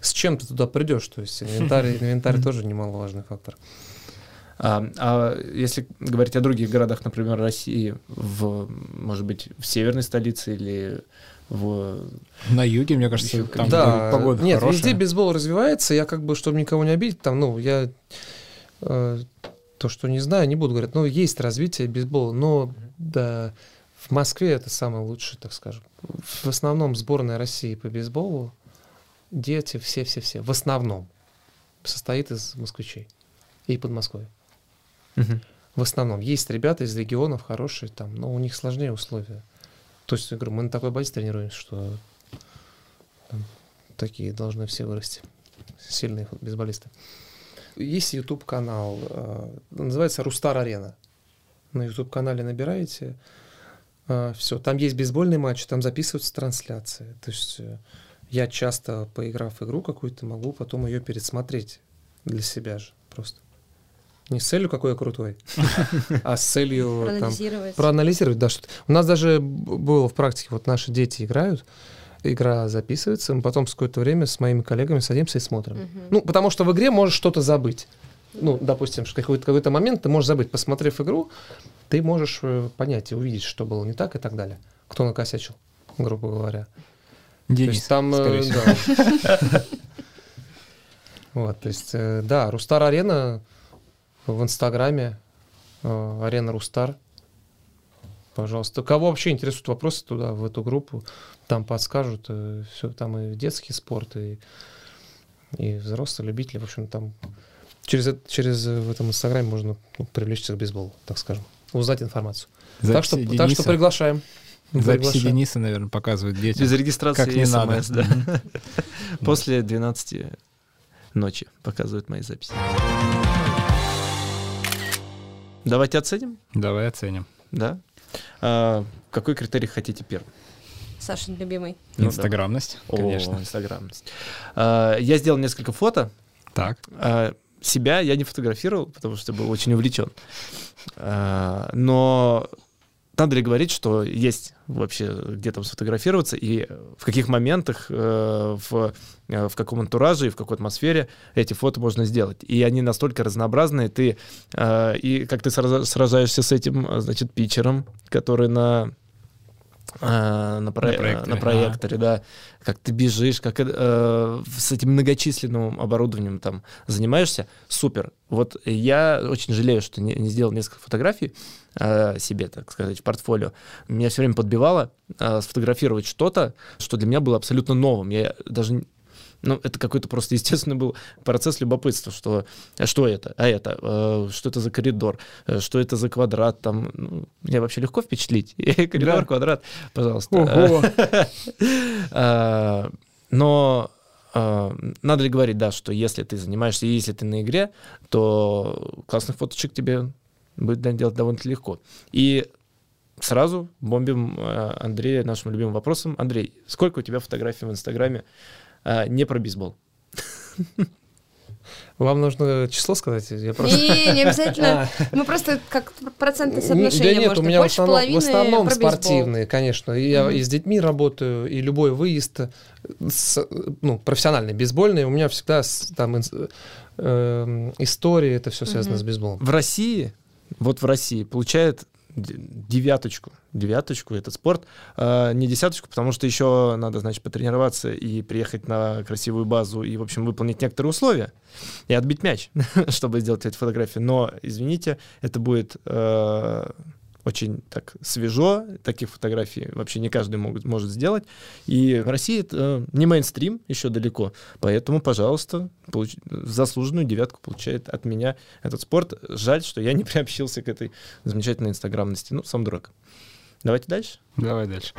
с чем ты туда придешь. То есть инвентарь, инвентарь тоже немаловажный фактор.
А, а если говорить о других городах, например, России, в, может быть, в северной столице или в...
На юге, мне кажется, там
да,
погода
нет,
хорошая.
везде бейсбол развивается. Я как бы, чтобы никого не обидеть, там, ну, я э, то, что не знаю, не буду говорить. Ну, есть развитие бейсбола, но да, в Москве это самое лучшее, так скажем. В основном сборная России по бейсболу, дети, все-все-все, в основном состоит из москвичей и Подмосковья. В основном. Есть ребята из регионов хорошие там, но у них сложнее условия. То есть, я говорю, мы на такой базе тренируемся, что там такие должны все вырасти. Сильные бейсболисты. Есть YouTube канал, называется Рустар Арена. На YouTube канале набираете, все, там есть бейсбольный матч, там записываются трансляции. То есть э, я часто, поиграв игру какую-то, могу потом ее пересмотреть для себя же просто. Не с целью, какой я крутой, а с целью там,
Проанализировать.
проанализировать, да, что у нас даже было в практике, вот наши дети играют, игра записывается, мы потом с какое-то время с моими коллегами садимся и смотрим. Ну, потому что в игре можешь что-то забыть. Ну, допустим, что какой-то, какой-то момент ты можешь забыть. Посмотрев игру, ты можешь э, понять и увидеть, что было не так и так далее. Кто накосячил, грубо говоря. То
Денис,
есть там, э, да. Вот, то есть, э, да, Рустар Арена в Инстаграме, э, Арена Рустар. Пожалуйста. Кого вообще интересуют вопросы туда, в эту группу, там подскажут. Все, там и детский спорт, и, и взрослые любители. В общем, там через, через э, в этом Инстаграме можно ну, привлечься к бейсболу, так скажем. Узнать информацию. так, что,
Записи
так что
Дениса-
приглашаем.
Записи
Приглашаем.
Дениса, наверное, показывают детям.
Без регистрации
Как не
и
надо.
СМС, да. После 12 ночи показывают мои записи. Давайте оценим,
Давай оценим.
да? А, какой критерий хотите первым?
Сашин любимый.
Ну да.
Инстаграмность,
О,
конечно.
инстаграмность. А, Я сделал несколько фото.
Так.
А, Себя я не фотографировал, потому что был очень увлечен. А, Но надо ли говорить, что есть вообще где там сфотографироваться и в каких моментах, э, в, э, в каком антураже и в какой атмосфере эти фото можно сделать. И они настолько разнообразные, ты э, и как ты сражаешься с этим, э, значит, питчером, который на э, на, про-
На проекторе,
на проекторе, да, как ты бежишь, как э, с этим многочисленным оборудованием там занимаешься, супер. Вот я очень жалею, что не, не сделал несколько фотографий э, себе, так сказать, в портфолио. Меня все время подбивало э, сфотографировать что-то, что для меня было абсолютно новым. Я даже ну, это какой-то просто естественный был процесс любопытства, что а что это, а это, э, что это за коридор, э, что это за квадрат, там, ну, меня вообще легко впечатлить. Коридор,
Да.
квадрат, пожалуйста. А, Но а, надо ли говорить, да, что если ты занимаешься, если ты на игре, то классных фоточек тебе будет делать довольно легко. И сразу бомбим Андрея нашим любимым вопросом. Андрей, сколько у тебя фотографий в Инстаграме а, не про бейсбол?
Вам нужно число сказать? Я просто...
Не, не обязательно.
А.
Мы просто как процентное
Да
соотношение
нет,
можно.
у меня в основном, в основном спортивные, конечно. Я и с детьми работаю, и любой выезд с, ну, профессиональный, бейсбольный, у меня всегда с- там инс- эм, истории, это все связано с бейсболом.
В России, вот в России, получает девяточку. Девяточку этот спорт. А, не десяточку, потому что еще надо, значит, потренироваться и приехать на красивую базу и, в общем, выполнить некоторые условия и отбить мяч, чтобы сделать эти фотографии. Но, извините, это будет э, очень так свежо. Таких фотографий вообще не каждый могут, может сделать. И в России это э, не мейнстрим еще далеко. Поэтому, пожалуйста, получ- заслуженную девятку получает от меня этот спорт. Жаль, что я не приобщился к этой замечательной инстаграмности. Ну, сам дурак. Давайте дальше.
Давай дальше.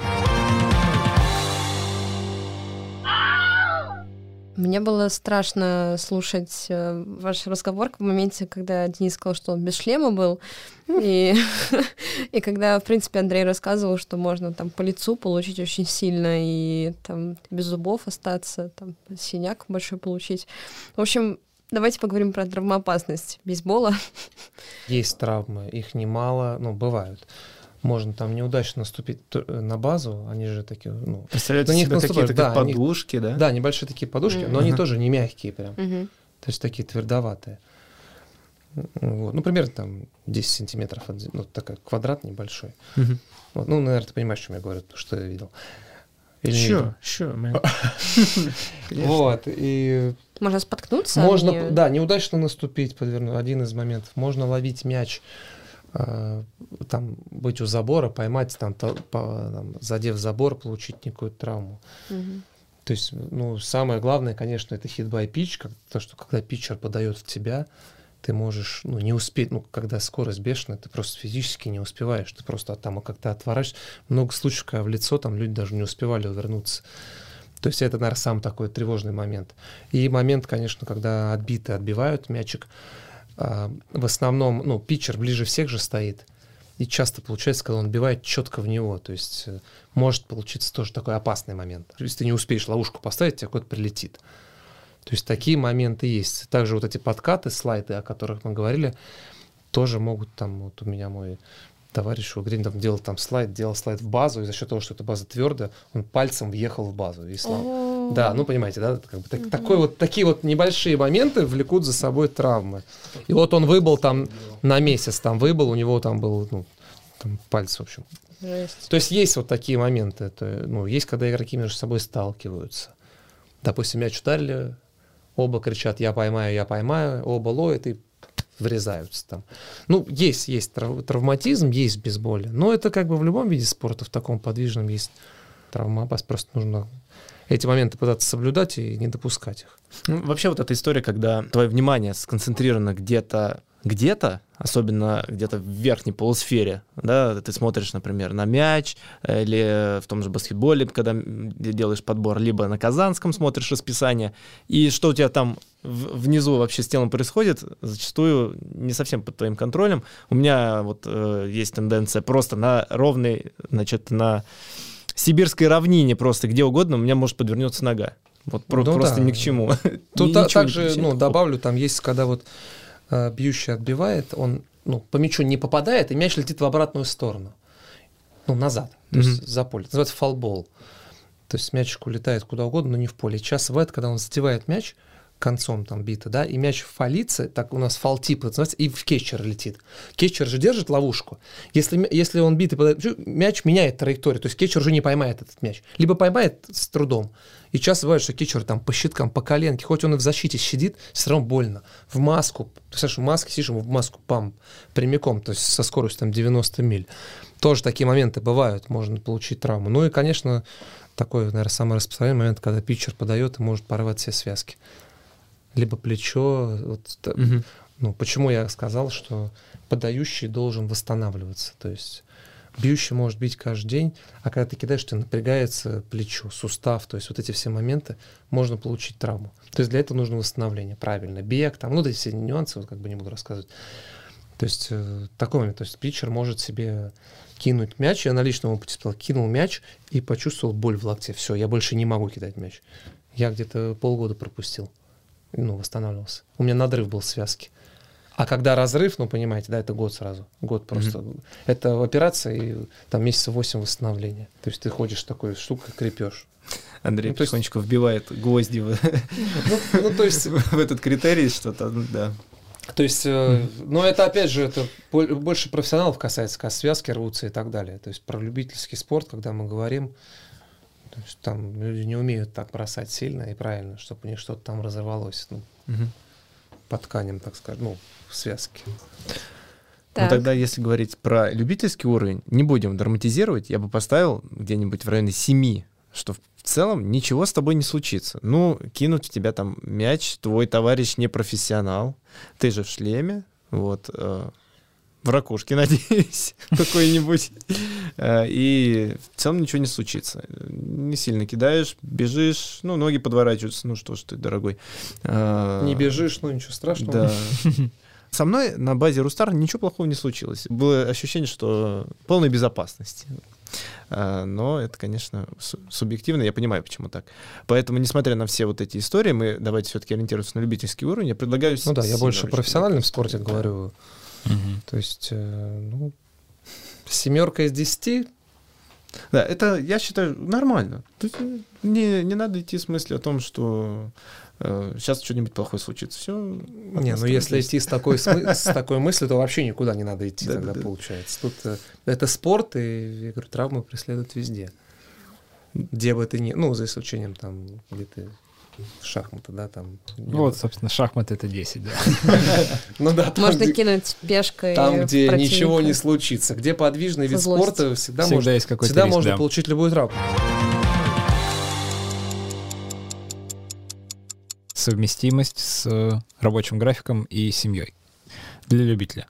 Мне было страшно слушать э, ваш разговор в моменте, когда Денис сказал, что он без шлема был. И, и когда, в принципе, Андрей рассказывал, что можно там по лицу получить очень сильно и там без зубов остаться, там синяк большой получить. В общем, давайте поговорим про травмоопасность бейсбола.
Есть травмы, их немало, ну, бывают можно там неудачно наступить э, на базу, они же такие, ну...
Представляете на них какие-то да, подушки,
да? Да, небольшие такие подушки, mm-hmm. но они тоже не мягкие прям. Mm-hmm. То есть такие твердоватые. Вот. Ну, примерно там 10 сантиметров, ну, такой квадрат небольшой. Mm-hmm. Вот. Ну, наверное, ты понимаешь, о чем я говорю, что я видел.
Или sure, sure,
Вот, и...
Можно споткнуться?
Можно, не... да, неудачно наступить, подвернуть, один из моментов. Можно ловить мяч там быть у забора, поймать, там, то, по, там, задев забор, получить некую травму. Угу. То есть, ну, самое главное, конечно, это pitch, как, то, что когда питчер подает в тебя, ты можешь, ну, не успеть, ну, когда скорость бешеная, ты просто физически не успеваешь, ты просто там как-то отворачиваешься. Много случаев, когда в лицо там люди даже не успевали увернуться. То есть это, наверное, сам такой тревожный момент. И момент, конечно, когда отбиты отбивают мячик, а, в основном, ну, питчер ближе всех же стоит. И часто получается, когда он бивает четко в него. То есть э, может получиться тоже такой опасный момент. Если ты не успеешь ловушку поставить, тебе кот прилетит. То есть такие моменты есть. Также вот эти подкаты, слайды, о которых мы говорили, тоже могут там, вот у меня мой товарищ Угрин там делал там слайд, делал слайд в базу, и за счет того, что эта база твердая, он пальцем въехал в базу. И слава. Да, ну понимаете, да, как бы, так, такой вот, такие вот небольшие моменты влекут за собой травмы. И вот он выбыл там на месяц, там выбыл, у него там был, ну, там пальцы, в общем. Жесть. То есть есть вот такие моменты, это, ну, есть, когда игроки между собой сталкиваются. Допустим, мяч ударили, оба кричат «я поймаю, я поймаю», оба ловят и врезаются там. Ну, есть, есть травматизм, есть бейсболе, но это как бы в любом виде спорта, в таком подвижном есть травмоопасность, просто нужно эти моменты пытаться соблюдать и не допускать их.
Ну, вообще вот эта история, когда твое внимание сконцентрировано где-то где-то, особенно где-то в верхней полусфере, да, ты смотришь, например, на мяч или в том же баскетболе, когда делаешь подбор, либо на Казанском смотришь расписание, и что у тебя там внизу вообще с телом происходит, зачастую не совсем под твоим контролем. У меня вот э, есть тенденция просто на ровной, значит, на сибирской равнине просто где угодно у меня может подвернуться нога. Вот ну, просто да. ни к чему.
Тут также, ну, добавлю, там есть, когда вот э, бьющий отбивает, он ну, по мячу не попадает, и мяч летит в обратную сторону. Ну, назад, то mm-hmm. есть за поле. Это называется фалбол. То есть мячик улетает куда угодно, но не в поле. И часто бывает, когда он задевает мяч, концом там бита, да, и мяч фалится, так у нас фалтип называется, и в кетчер летит. Кетчер же держит ловушку. Если, если он битый подает, мяч меняет траекторию, то есть кетчер уже не поймает этот мяч. Либо поймает с трудом. И часто бывает, что кетчер там по щиткам, по коленке, хоть он и в защите сидит, все равно больно. В маску, ты знаешь, в маске сидишь, в маску пам, прямиком, то есть со скоростью там 90 миль. Тоже такие моменты бывают, можно получить травму. Ну и, конечно, такой, наверное, самый распространенный момент, когда питчер подает и может порвать все связки либо плечо. Вот, угу. ну, почему я сказал, что подающий должен восстанавливаться. То есть бьющий может бить каждый день, а когда ты кидаешь, ты напрягается плечо, сустав, то есть вот эти все моменты можно получить травму. То есть для этого нужно восстановление, правильно, бег, там, ну, эти все нюансы, вот как бы не буду рассказывать. То есть э, такой момент, то есть питчер может себе кинуть мяч, я на личном опыте сказал, кинул мяч и почувствовал боль в локте, все, я больше не могу кидать мяч. Я где-то полгода пропустил ну, восстанавливался. У меня надрыв был в связке. А когда разрыв, ну, понимаете, да, это год сразу. Год просто. Mm-hmm. Это операция и там месяца 8 восстановления. То есть ты ходишь такой штукой, крепешь.
Андрей ну, потихонечку есть... вбивает гвозди в, ну, ну, то есть... в этот критерий что-то, ну, да.
То есть, э, ну, это опять же, это больше профессионалов касается, когда связки рвутся и так далее. То есть про любительский спорт, когда мы говорим, то есть там люди не умеют так бросать сильно и правильно, чтобы у них что-то там разорвалось. Ну, угу. По тканям, так скажем, ну, в связке.
Так. Ну тогда, если говорить про любительский уровень, не будем драматизировать, я бы поставил где-нибудь в районе 7, что в целом ничего с тобой не случится. Ну, кинуть в тебя там мяч, твой товарищ не профессионал, ты же в шлеме, вот, э, в ракушке, надеюсь, какой-нибудь. Э, и в целом ничего не случится. Не сильно кидаешь, бежишь, ну, ноги подворачиваются, ну что ж ты, дорогой.
Э, не бежишь, ну ничего страшного.
Да. Со мной на базе Рустар ничего плохого не случилось. Было ощущение, что полной безопасности. Э, но это, конечно, субъективно, я понимаю, почему так. Поэтому, несмотря на все вот эти истории, мы давайте все-таки ориентироваться на любительский уровень. Я предлагаю...
Ну да, я больше о профессиональном спорте да. Угу. То есть, ну, семерка из десяти.
Да, это, я считаю, нормально. Тут не, не надо идти в смысле о том, что э, сейчас что-нибудь плохое случится. Все.
Не, ну если идти с такой, с такой мыслью, то вообще никуда не надо идти, да, тогда да, получается. Тут э, это спорт, и я говорю, травмы преследуют везде. Где бы ты ни... Ну, за исключением там, где ты шахматы, да, там.
Вот, собственно, шахматы это 10, да.
Ну да, Можно кинуть пешкой
Там, где ничего не случится, где подвижный вид спорта, всегда всегда можно получить любую травму.
Совместимость с рабочим графиком и семьей для любителя.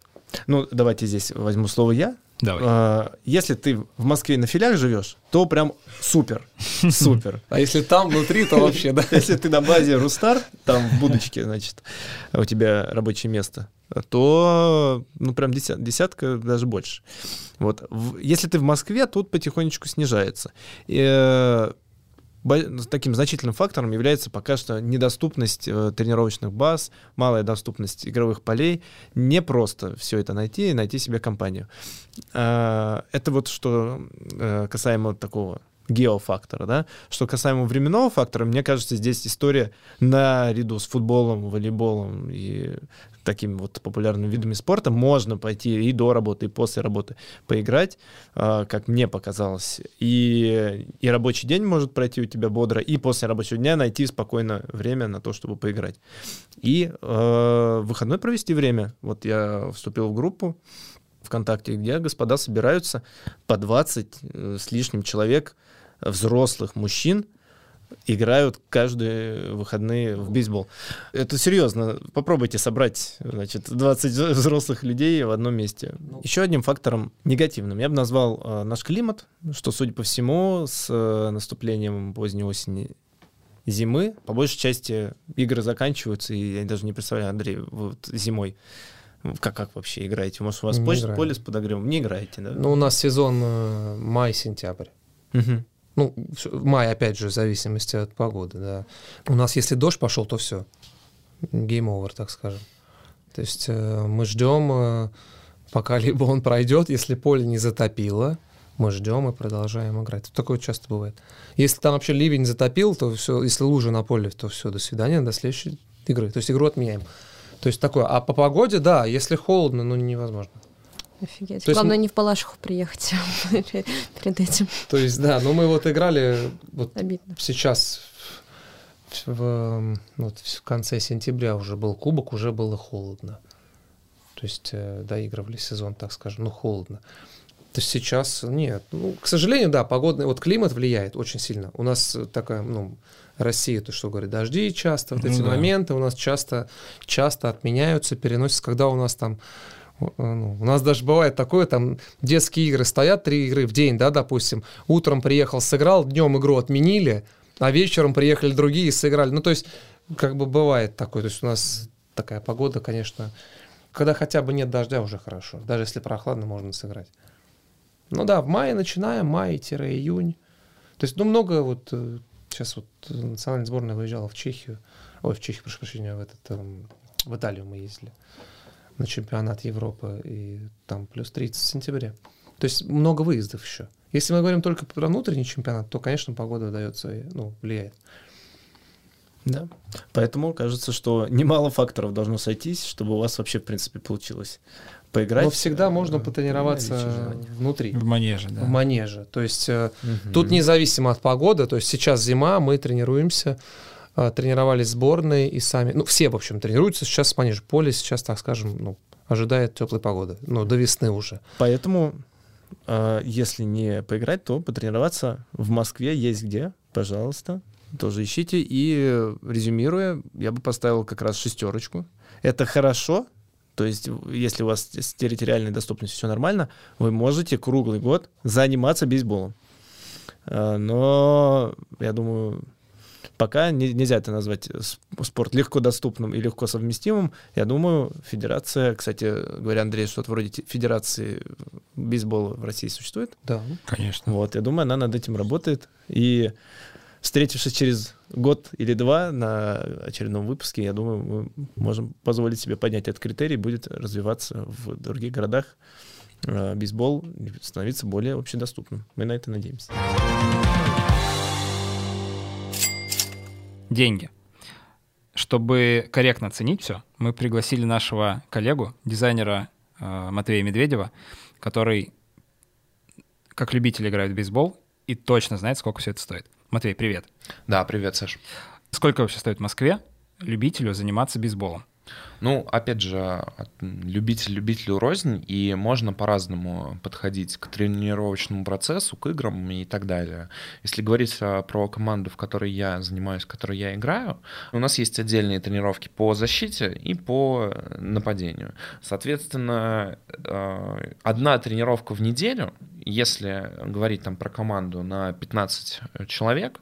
Ну, давайте здесь возьму слово я.
Давай.
А, если ты в Москве на филях живешь, то прям супер, супер.
А если там внутри, то вообще, да.
Если ты на базе Рустар, там в будочке, значит, у тебя рабочее место, то, ну, прям десятка, даже больше. Вот. Если ты в Москве, тут потихонечку снижается. Таким значительным фактором является пока что недоступность э, тренировочных баз, малая доступность игровых полей. Не просто все это найти и найти себе компанию. Э, это вот что э, касаемо такого геофактора, да. Что касаемо временного фактора, мне кажется, здесь история наряду с футболом, волейболом и такими вот популярными видами спорта можно пойти и до работы, и после работы поиграть, а, как мне показалось. И, и рабочий день может пройти у тебя бодро, и после рабочего дня найти спокойно время на то, чтобы поиграть. И э, выходной провести время. Вот я вступил в группу ВКонтакте, где господа собираются по 20 э, с лишним человек, взрослых мужчин, играют каждые выходные в бейсбол. Это серьезно. Попробуйте собрать значит, 20 взрослых людей в одном месте. Ну. Еще одним фактором негативным я бы назвал э, наш климат, что, судя по всему, с э, наступлением поздней осени зимы, по большей части игры заканчиваются, и я даже не представляю, Андрей, вот зимой как, как вообще играете? Может, у вас не поле с подогревом? Не играете, да?
Ну, у нас сезон э, май-сентябрь. Угу. Ну, май, опять же, в зависимости от погоды, да. У нас, если дождь пошел, то все. Over, так скажем. То есть э, мы ждем, э, пока либо он пройдет, если поле не затопило, мы ждем и продолжаем играть. Такое часто бывает. Если там вообще ливень затопил, то все, если лужа на поле, то все, до свидания, до следующей игры. То есть игру отменяем. То есть такое. А по погоде, да, если холодно, ну невозможно.
Офигеть. То Главное, есть... не в Палашиху приехать перед этим.
То есть, да, но мы вот играли вот Обидно. сейчас в, вот в конце сентября уже был кубок, уже было холодно. То есть э, доигрывали сезон, так скажем, ну холодно. То есть сейчас нет. Ну, к сожалению, да, погодный, вот климат влияет очень сильно. У нас такая, ну, Россия, то что говорит, дожди часто, вот эти ну, да. моменты у нас часто, часто отменяются, переносятся, когда у нас там ну, у нас даже бывает такое, там детские игры стоят, три игры в день, да, допустим. Утром приехал, сыграл, днем игру отменили, а вечером приехали другие и сыграли. Ну, то есть, как бы бывает такое. То есть у нас такая погода, конечно, когда хотя бы нет дождя, уже хорошо. Даже если прохладно, можно сыграть. Ну да, в мае начинаем, май-июнь. То есть, ну, много вот... Сейчас вот национальная сборная выезжала в Чехию. Ой, в Чехию, прошу прощения, в, этот, эм, в Италию мы ездили на чемпионат Европы, и там плюс 30 в сентябре. То есть много выездов еще. Если мы говорим только про внутренний чемпионат, то, конечно, погода дается, ну, влияет.
Да. Поэтому кажется, что немало факторов должно сойтись, чтобы у вас вообще, в принципе, получилось поиграть. Но
всегда можно потренироваться внутри.
В манеже, да.
В манеже. То есть угу. тут независимо от погоды, то есть сейчас зима, мы тренируемся тренировались сборной и сами, ну, все, в общем, тренируются сейчас в манеже. Поле сейчас, так скажем, ну, ожидает теплой погоды, ну, до весны уже.
Поэтому, э, если не поиграть, то потренироваться в Москве есть где, пожалуйста, тоже ищите. И резюмируя, я бы поставил как раз шестерочку. Это хорошо, То есть, если у вас с территориальной доступностью все нормально, вы можете круглый год заниматься бейсболом. А, но, я думаю, пока не, нельзя это назвать спорт легко доступным и легко совместимым. Я думаю, федерация, кстати говоря, Андрей, что-то вроде федерации бейсбола в России существует?
Да.
Конечно.
Вот, я думаю, она над этим работает. И встретившись через год или два на очередном выпуске, я думаю, мы можем позволить себе поднять этот критерий, будет развиваться в других городах э, бейсбол становиться более общедоступным. Мы на это надеемся.
Деньги. Чтобы корректно оценить все, мы пригласили нашего коллегу, дизайнера э, Матвея Медведева, который как любитель играет в бейсбол и точно знает, сколько все это стоит. Матвей, привет.
Да, привет, Саш.
Сколько вообще стоит в Москве любителю заниматься бейсболом?
Ну, опять же, любитель любителю рознь, и можно по-разному подходить к тренировочному процессу, к играм и так далее. Если говорить а, про команду, в которой я занимаюсь, в которой я играю, у нас есть отдельные тренировки по защите и по нападению. Соответственно, а, одна тренировка в неделю если говорить там про команду на 15 человек,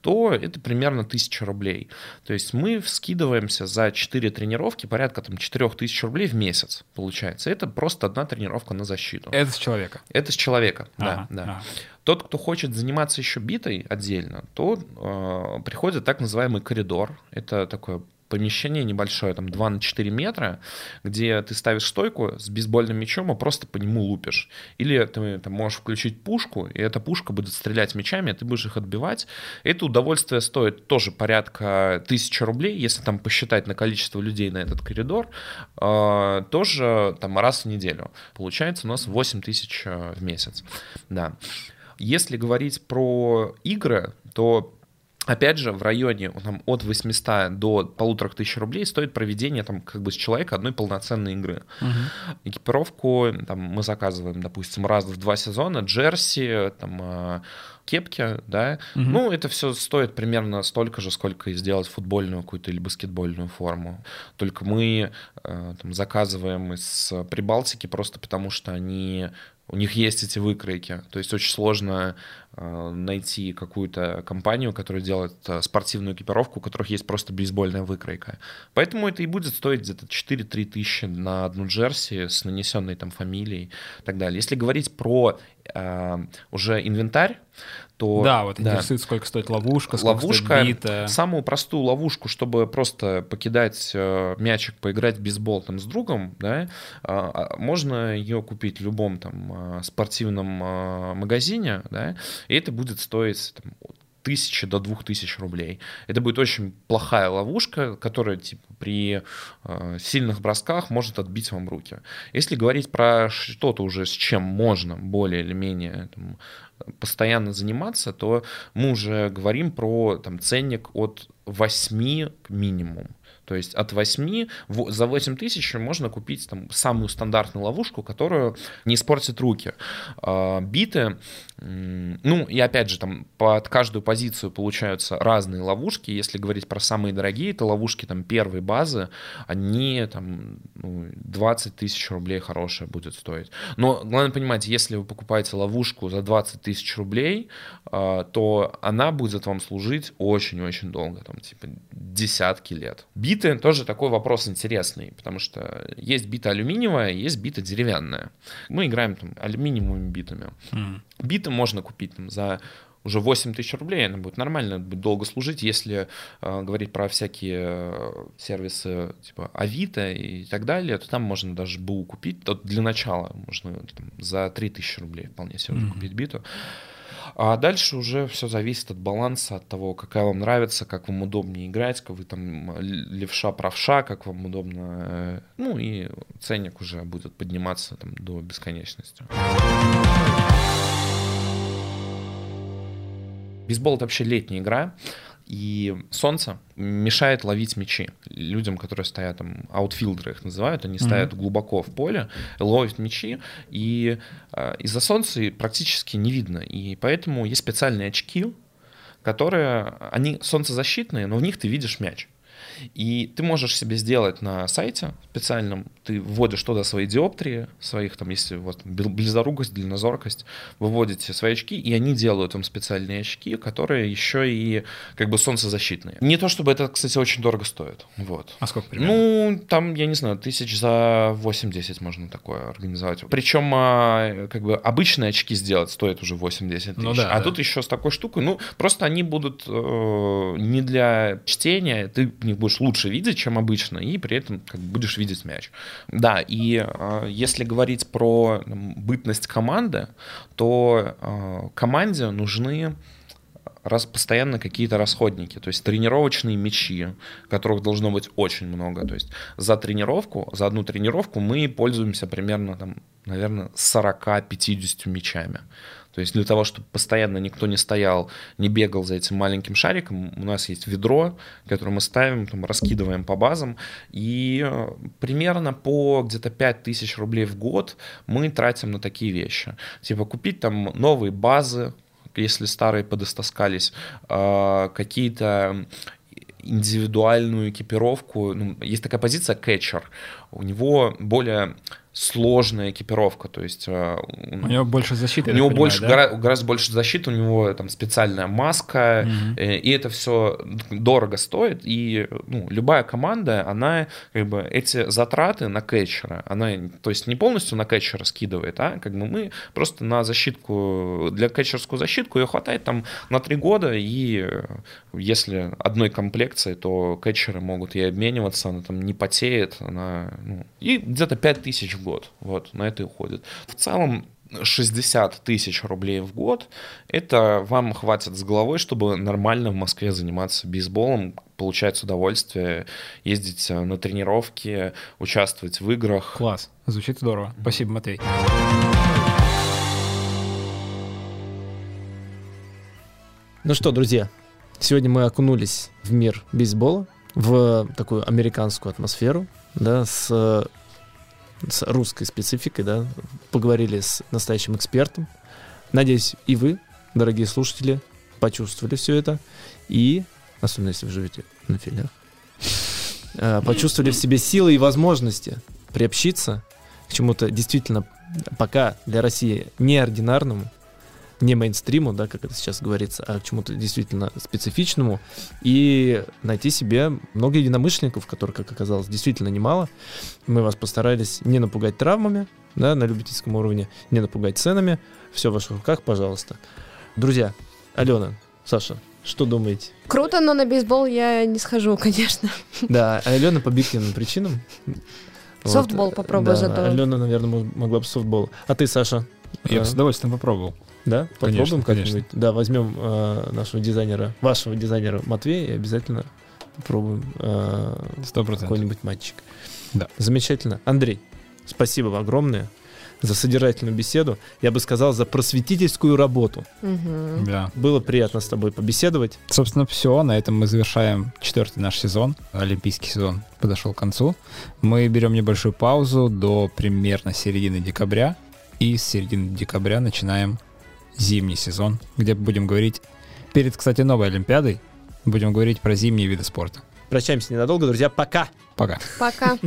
то это примерно 1000 рублей. То есть мы скидываемся за 4 тренировки порядка там 4000 рублей в месяц, получается. Это просто одна тренировка на защиту.
Это с человека?
Это с человека,
ага,
да. да.
Ага.
Тот, кто хочет заниматься еще битой отдельно, то э, приходит так называемый коридор. Это такое помещение небольшое, там 2 на 4 метра, где ты ставишь стойку с бейсбольным мячом и просто по нему лупишь. Или ты там, можешь включить пушку, и эта пушка будет стрелять мячами, а ты будешь их отбивать. Это удовольствие стоит тоже порядка тысячи рублей, если там посчитать на количество людей на этот коридор, э, тоже там раз в неделю. Получается у нас 8 тысяч э, в месяц. Да. Если говорить про игры, то Опять же, в районе там, от 800 до полутора тысяч рублей стоит проведение там, как бы с человека одной полноценной игры. Угу. Экипировку там, мы заказываем, допустим, раз в два сезона, джерси, там, а, кепки, да. Угу. Ну, это все стоит примерно столько же, сколько и сделать футбольную какую-то или баскетбольную форму. Только мы э, там, заказываем из Прибалтики просто потому, что они у них есть эти выкройки. То есть очень сложно э, найти какую-то компанию, которая делает э, спортивную экипировку, у которых есть просто бейсбольная выкройка. Поэтому это и будет стоить где-то 4-3 тысячи на одну джерси с нанесенной там фамилией и так далее. Если говорить про э, уже инвентарь, то...
Да, вот да. интересует, сколько стоит ловушка, сколько
ловушка,
стоит бита.
Самую простую ловушку, чтобы просто покидать э, мячик, поиграть в бейсбол там с другом, да, э, можно ее купить в любом там э, спортивном э, магазине, да, и это будет стоить там, тысячи до двух тысяч рублей. Это будет очень плохая ловушка, которая типа при э, сильных бросках может отбить вам руки. Если говорить про что-то уже, с чем можно более или менее там, постоянно заниматься, то мы уже говорим про там, ценник от 8 минимум. То есть от 8, за 8 тысяч можно купить там самую стандартную ловушку, которую не испортит руки. А, биты, ну и опять же, там под каждую позицию получаются разные ловушки. Если говорить про самые дорогие, это ловушки там первой базы, они там ну, 20 тысяч рублей хорошая будет стоить. Но главное понимать, если вы покупаете ловушку за 20 тысяч рублей, а, то она будет вам служить очень-очень долго, там типа десятки лет. Биты тоже такой вопрос интересный, потому что есть бита алюминиевая, есть бита деревянная. Мы играем там алюминиевыми битами. Mm. Биты можно купить там за уже 8 тысяч рублей, она будет нормально, будет долго служить, если э, говорить про всякие э, сервисы типа Авито и так далее, то там можно даже БУ купить, то для начала можно там, за 3 тысячи рублей вполне себе mm-hmm. купить биту. А дальше уже все зависит от баланса, от того, какая вам нравится, как вам удобнее играть, как вы там левша, правша, как вам удобно. Э, ну и ценник уже будет подниматься там до бесконечности. Бейсбол — это вообще летняя игра. И солнце мешает ловить мячи. Людям, которые стоят там, аутфилдеры их называют, они стоят mm-hmm. глубоко в поле, ловят мячи, и э, из-за солнца практически не видно. И поэтому есть специальные очки, которые, они солнцезащитные, но в них ты видишь мяч. И ты можешь себе сделать на сайте специальном, ты вводишь туда свои диоптрии, своих там, если вот близорукость, дальнозоркость, выводите свои очки, и они делают им специальные очки, которые еще и как бы солнцезащитные. Не то чтобы это, кстати, очень дорого стоит. Вот.
А сколько примерно?
Ну, там, я не знаю, тысяч за 8-10 можно такое организовать. Причем а, как бы обычные очки сделать стоит уже 8-10 тысяч. Ну, да, а да. тут еще с такой штукой, ну, просто они будут э, не для чтения, ты в них будешь лучше видеть, чем обычно, и при этом как будешь видеть мяч. Да, и э, если говорить про там, бытность команды, то э, команде нужны раз, постоянно какие-то расходники, то есть тренировочные мячи, которых должно быть очень много. То есть за тренировку, за одну тренировку мы пользуемся примерно, там, наверное, 40-50 мячами. То есть для того, чтобы постоянно никто не стоял, не бегал за этим маленьким шариком, у нас есть ведро, которое мы ставим, там, раскидываем по базам, и э, примерно по где-то 5000 рублей в год мы тратим на такие вещи. Типа купить там новые базы, если старые подостаскались, э, какие-то индивидуальную экипировку. Ну, есть такая позиция кетчер. У него более сложная экипировка, то есть
э, у него больше защиты.
У него понимаю, больше, да? гораздо, гораздо больше защиты, у него там специальная маска, угу. и это все дорого стоит, и ну, любая команда, она как бы эти затраты на кетчера, она, то есть не полностью на кетчера скидывает, а как бы мы просто на защитку, для кетчерскую защитку ее хватает там на три года, и если одной комплекции, то кетчеры могут и обмениваться, она там не потеет, она, ну, и где-то 5000 в год. Вот, на это и уходит. В целом, 60 тысяч рублей в год, это вам хватит с головой, чтобы нормально в Москве заниматься бейсболом, получать удовольствие, ездить э, на тренировки, участвовать в играх.
Класс, звучит здорово. Спасибо, Матвей.
Ну что, друзья, сегодня мы окунулись в мир бейсбола, в такую американскую атмосферу, да, с с русской спецификой, да, поговорили с настоящим экспертом. Надеюсь, и вы, дорогие слушатели, почувствовали все это. И, особенно если вы живете на филях, э, почувствовали в себе силы и возможности приобщиться к чему-то действительно пока для России неординарному, не мейнстриму, да, как это сейчас говорится, а к чему-то действительно специфичному, и найти себе много единомышленников, которых, как оказалось, действительно немало. Мы вас постарались не напугать травмами, да, на любительском уровне, не напугать ценами. Все в ваших руках, пожалуйста. Друзья, Алена, Саша, что думаете?
Круто, но на бейсбол я не схожу, конечно.
Да, Алена по объективным причинам.
Софтбол вот. попробую да, зато.
Алена, наверное, могла бы софтбол. А ты, Саша?
Я бы с удовольствием попробовал.
Да, попробуем как-нибудь. Да, возьмем э, нашего дизайнера, вашего дизайнера Матвея и обязательно попробуем э, какой-нибудь матчик. Да. Замечательно. Андрей, спасибо вам огромное за содержательную беседу. Я бы сказал, за просветительскую работу.
Угу.
Да.
Было приятно с тобой побеседовать.
Собственно, все. На этом мы завершаем четвертый наш сезон. Олимпийский сезон подошел к концу. Мы берем небольшую паузу до примерно середины декабря. И с середины декабря начинаем зимний сезон, где будем говорить перед, кстати, новой Олимпиадой, будем говорить про зимние виды спорта.
Прощаемся ненадолго, друзья. Пока.
Пока.
Пока.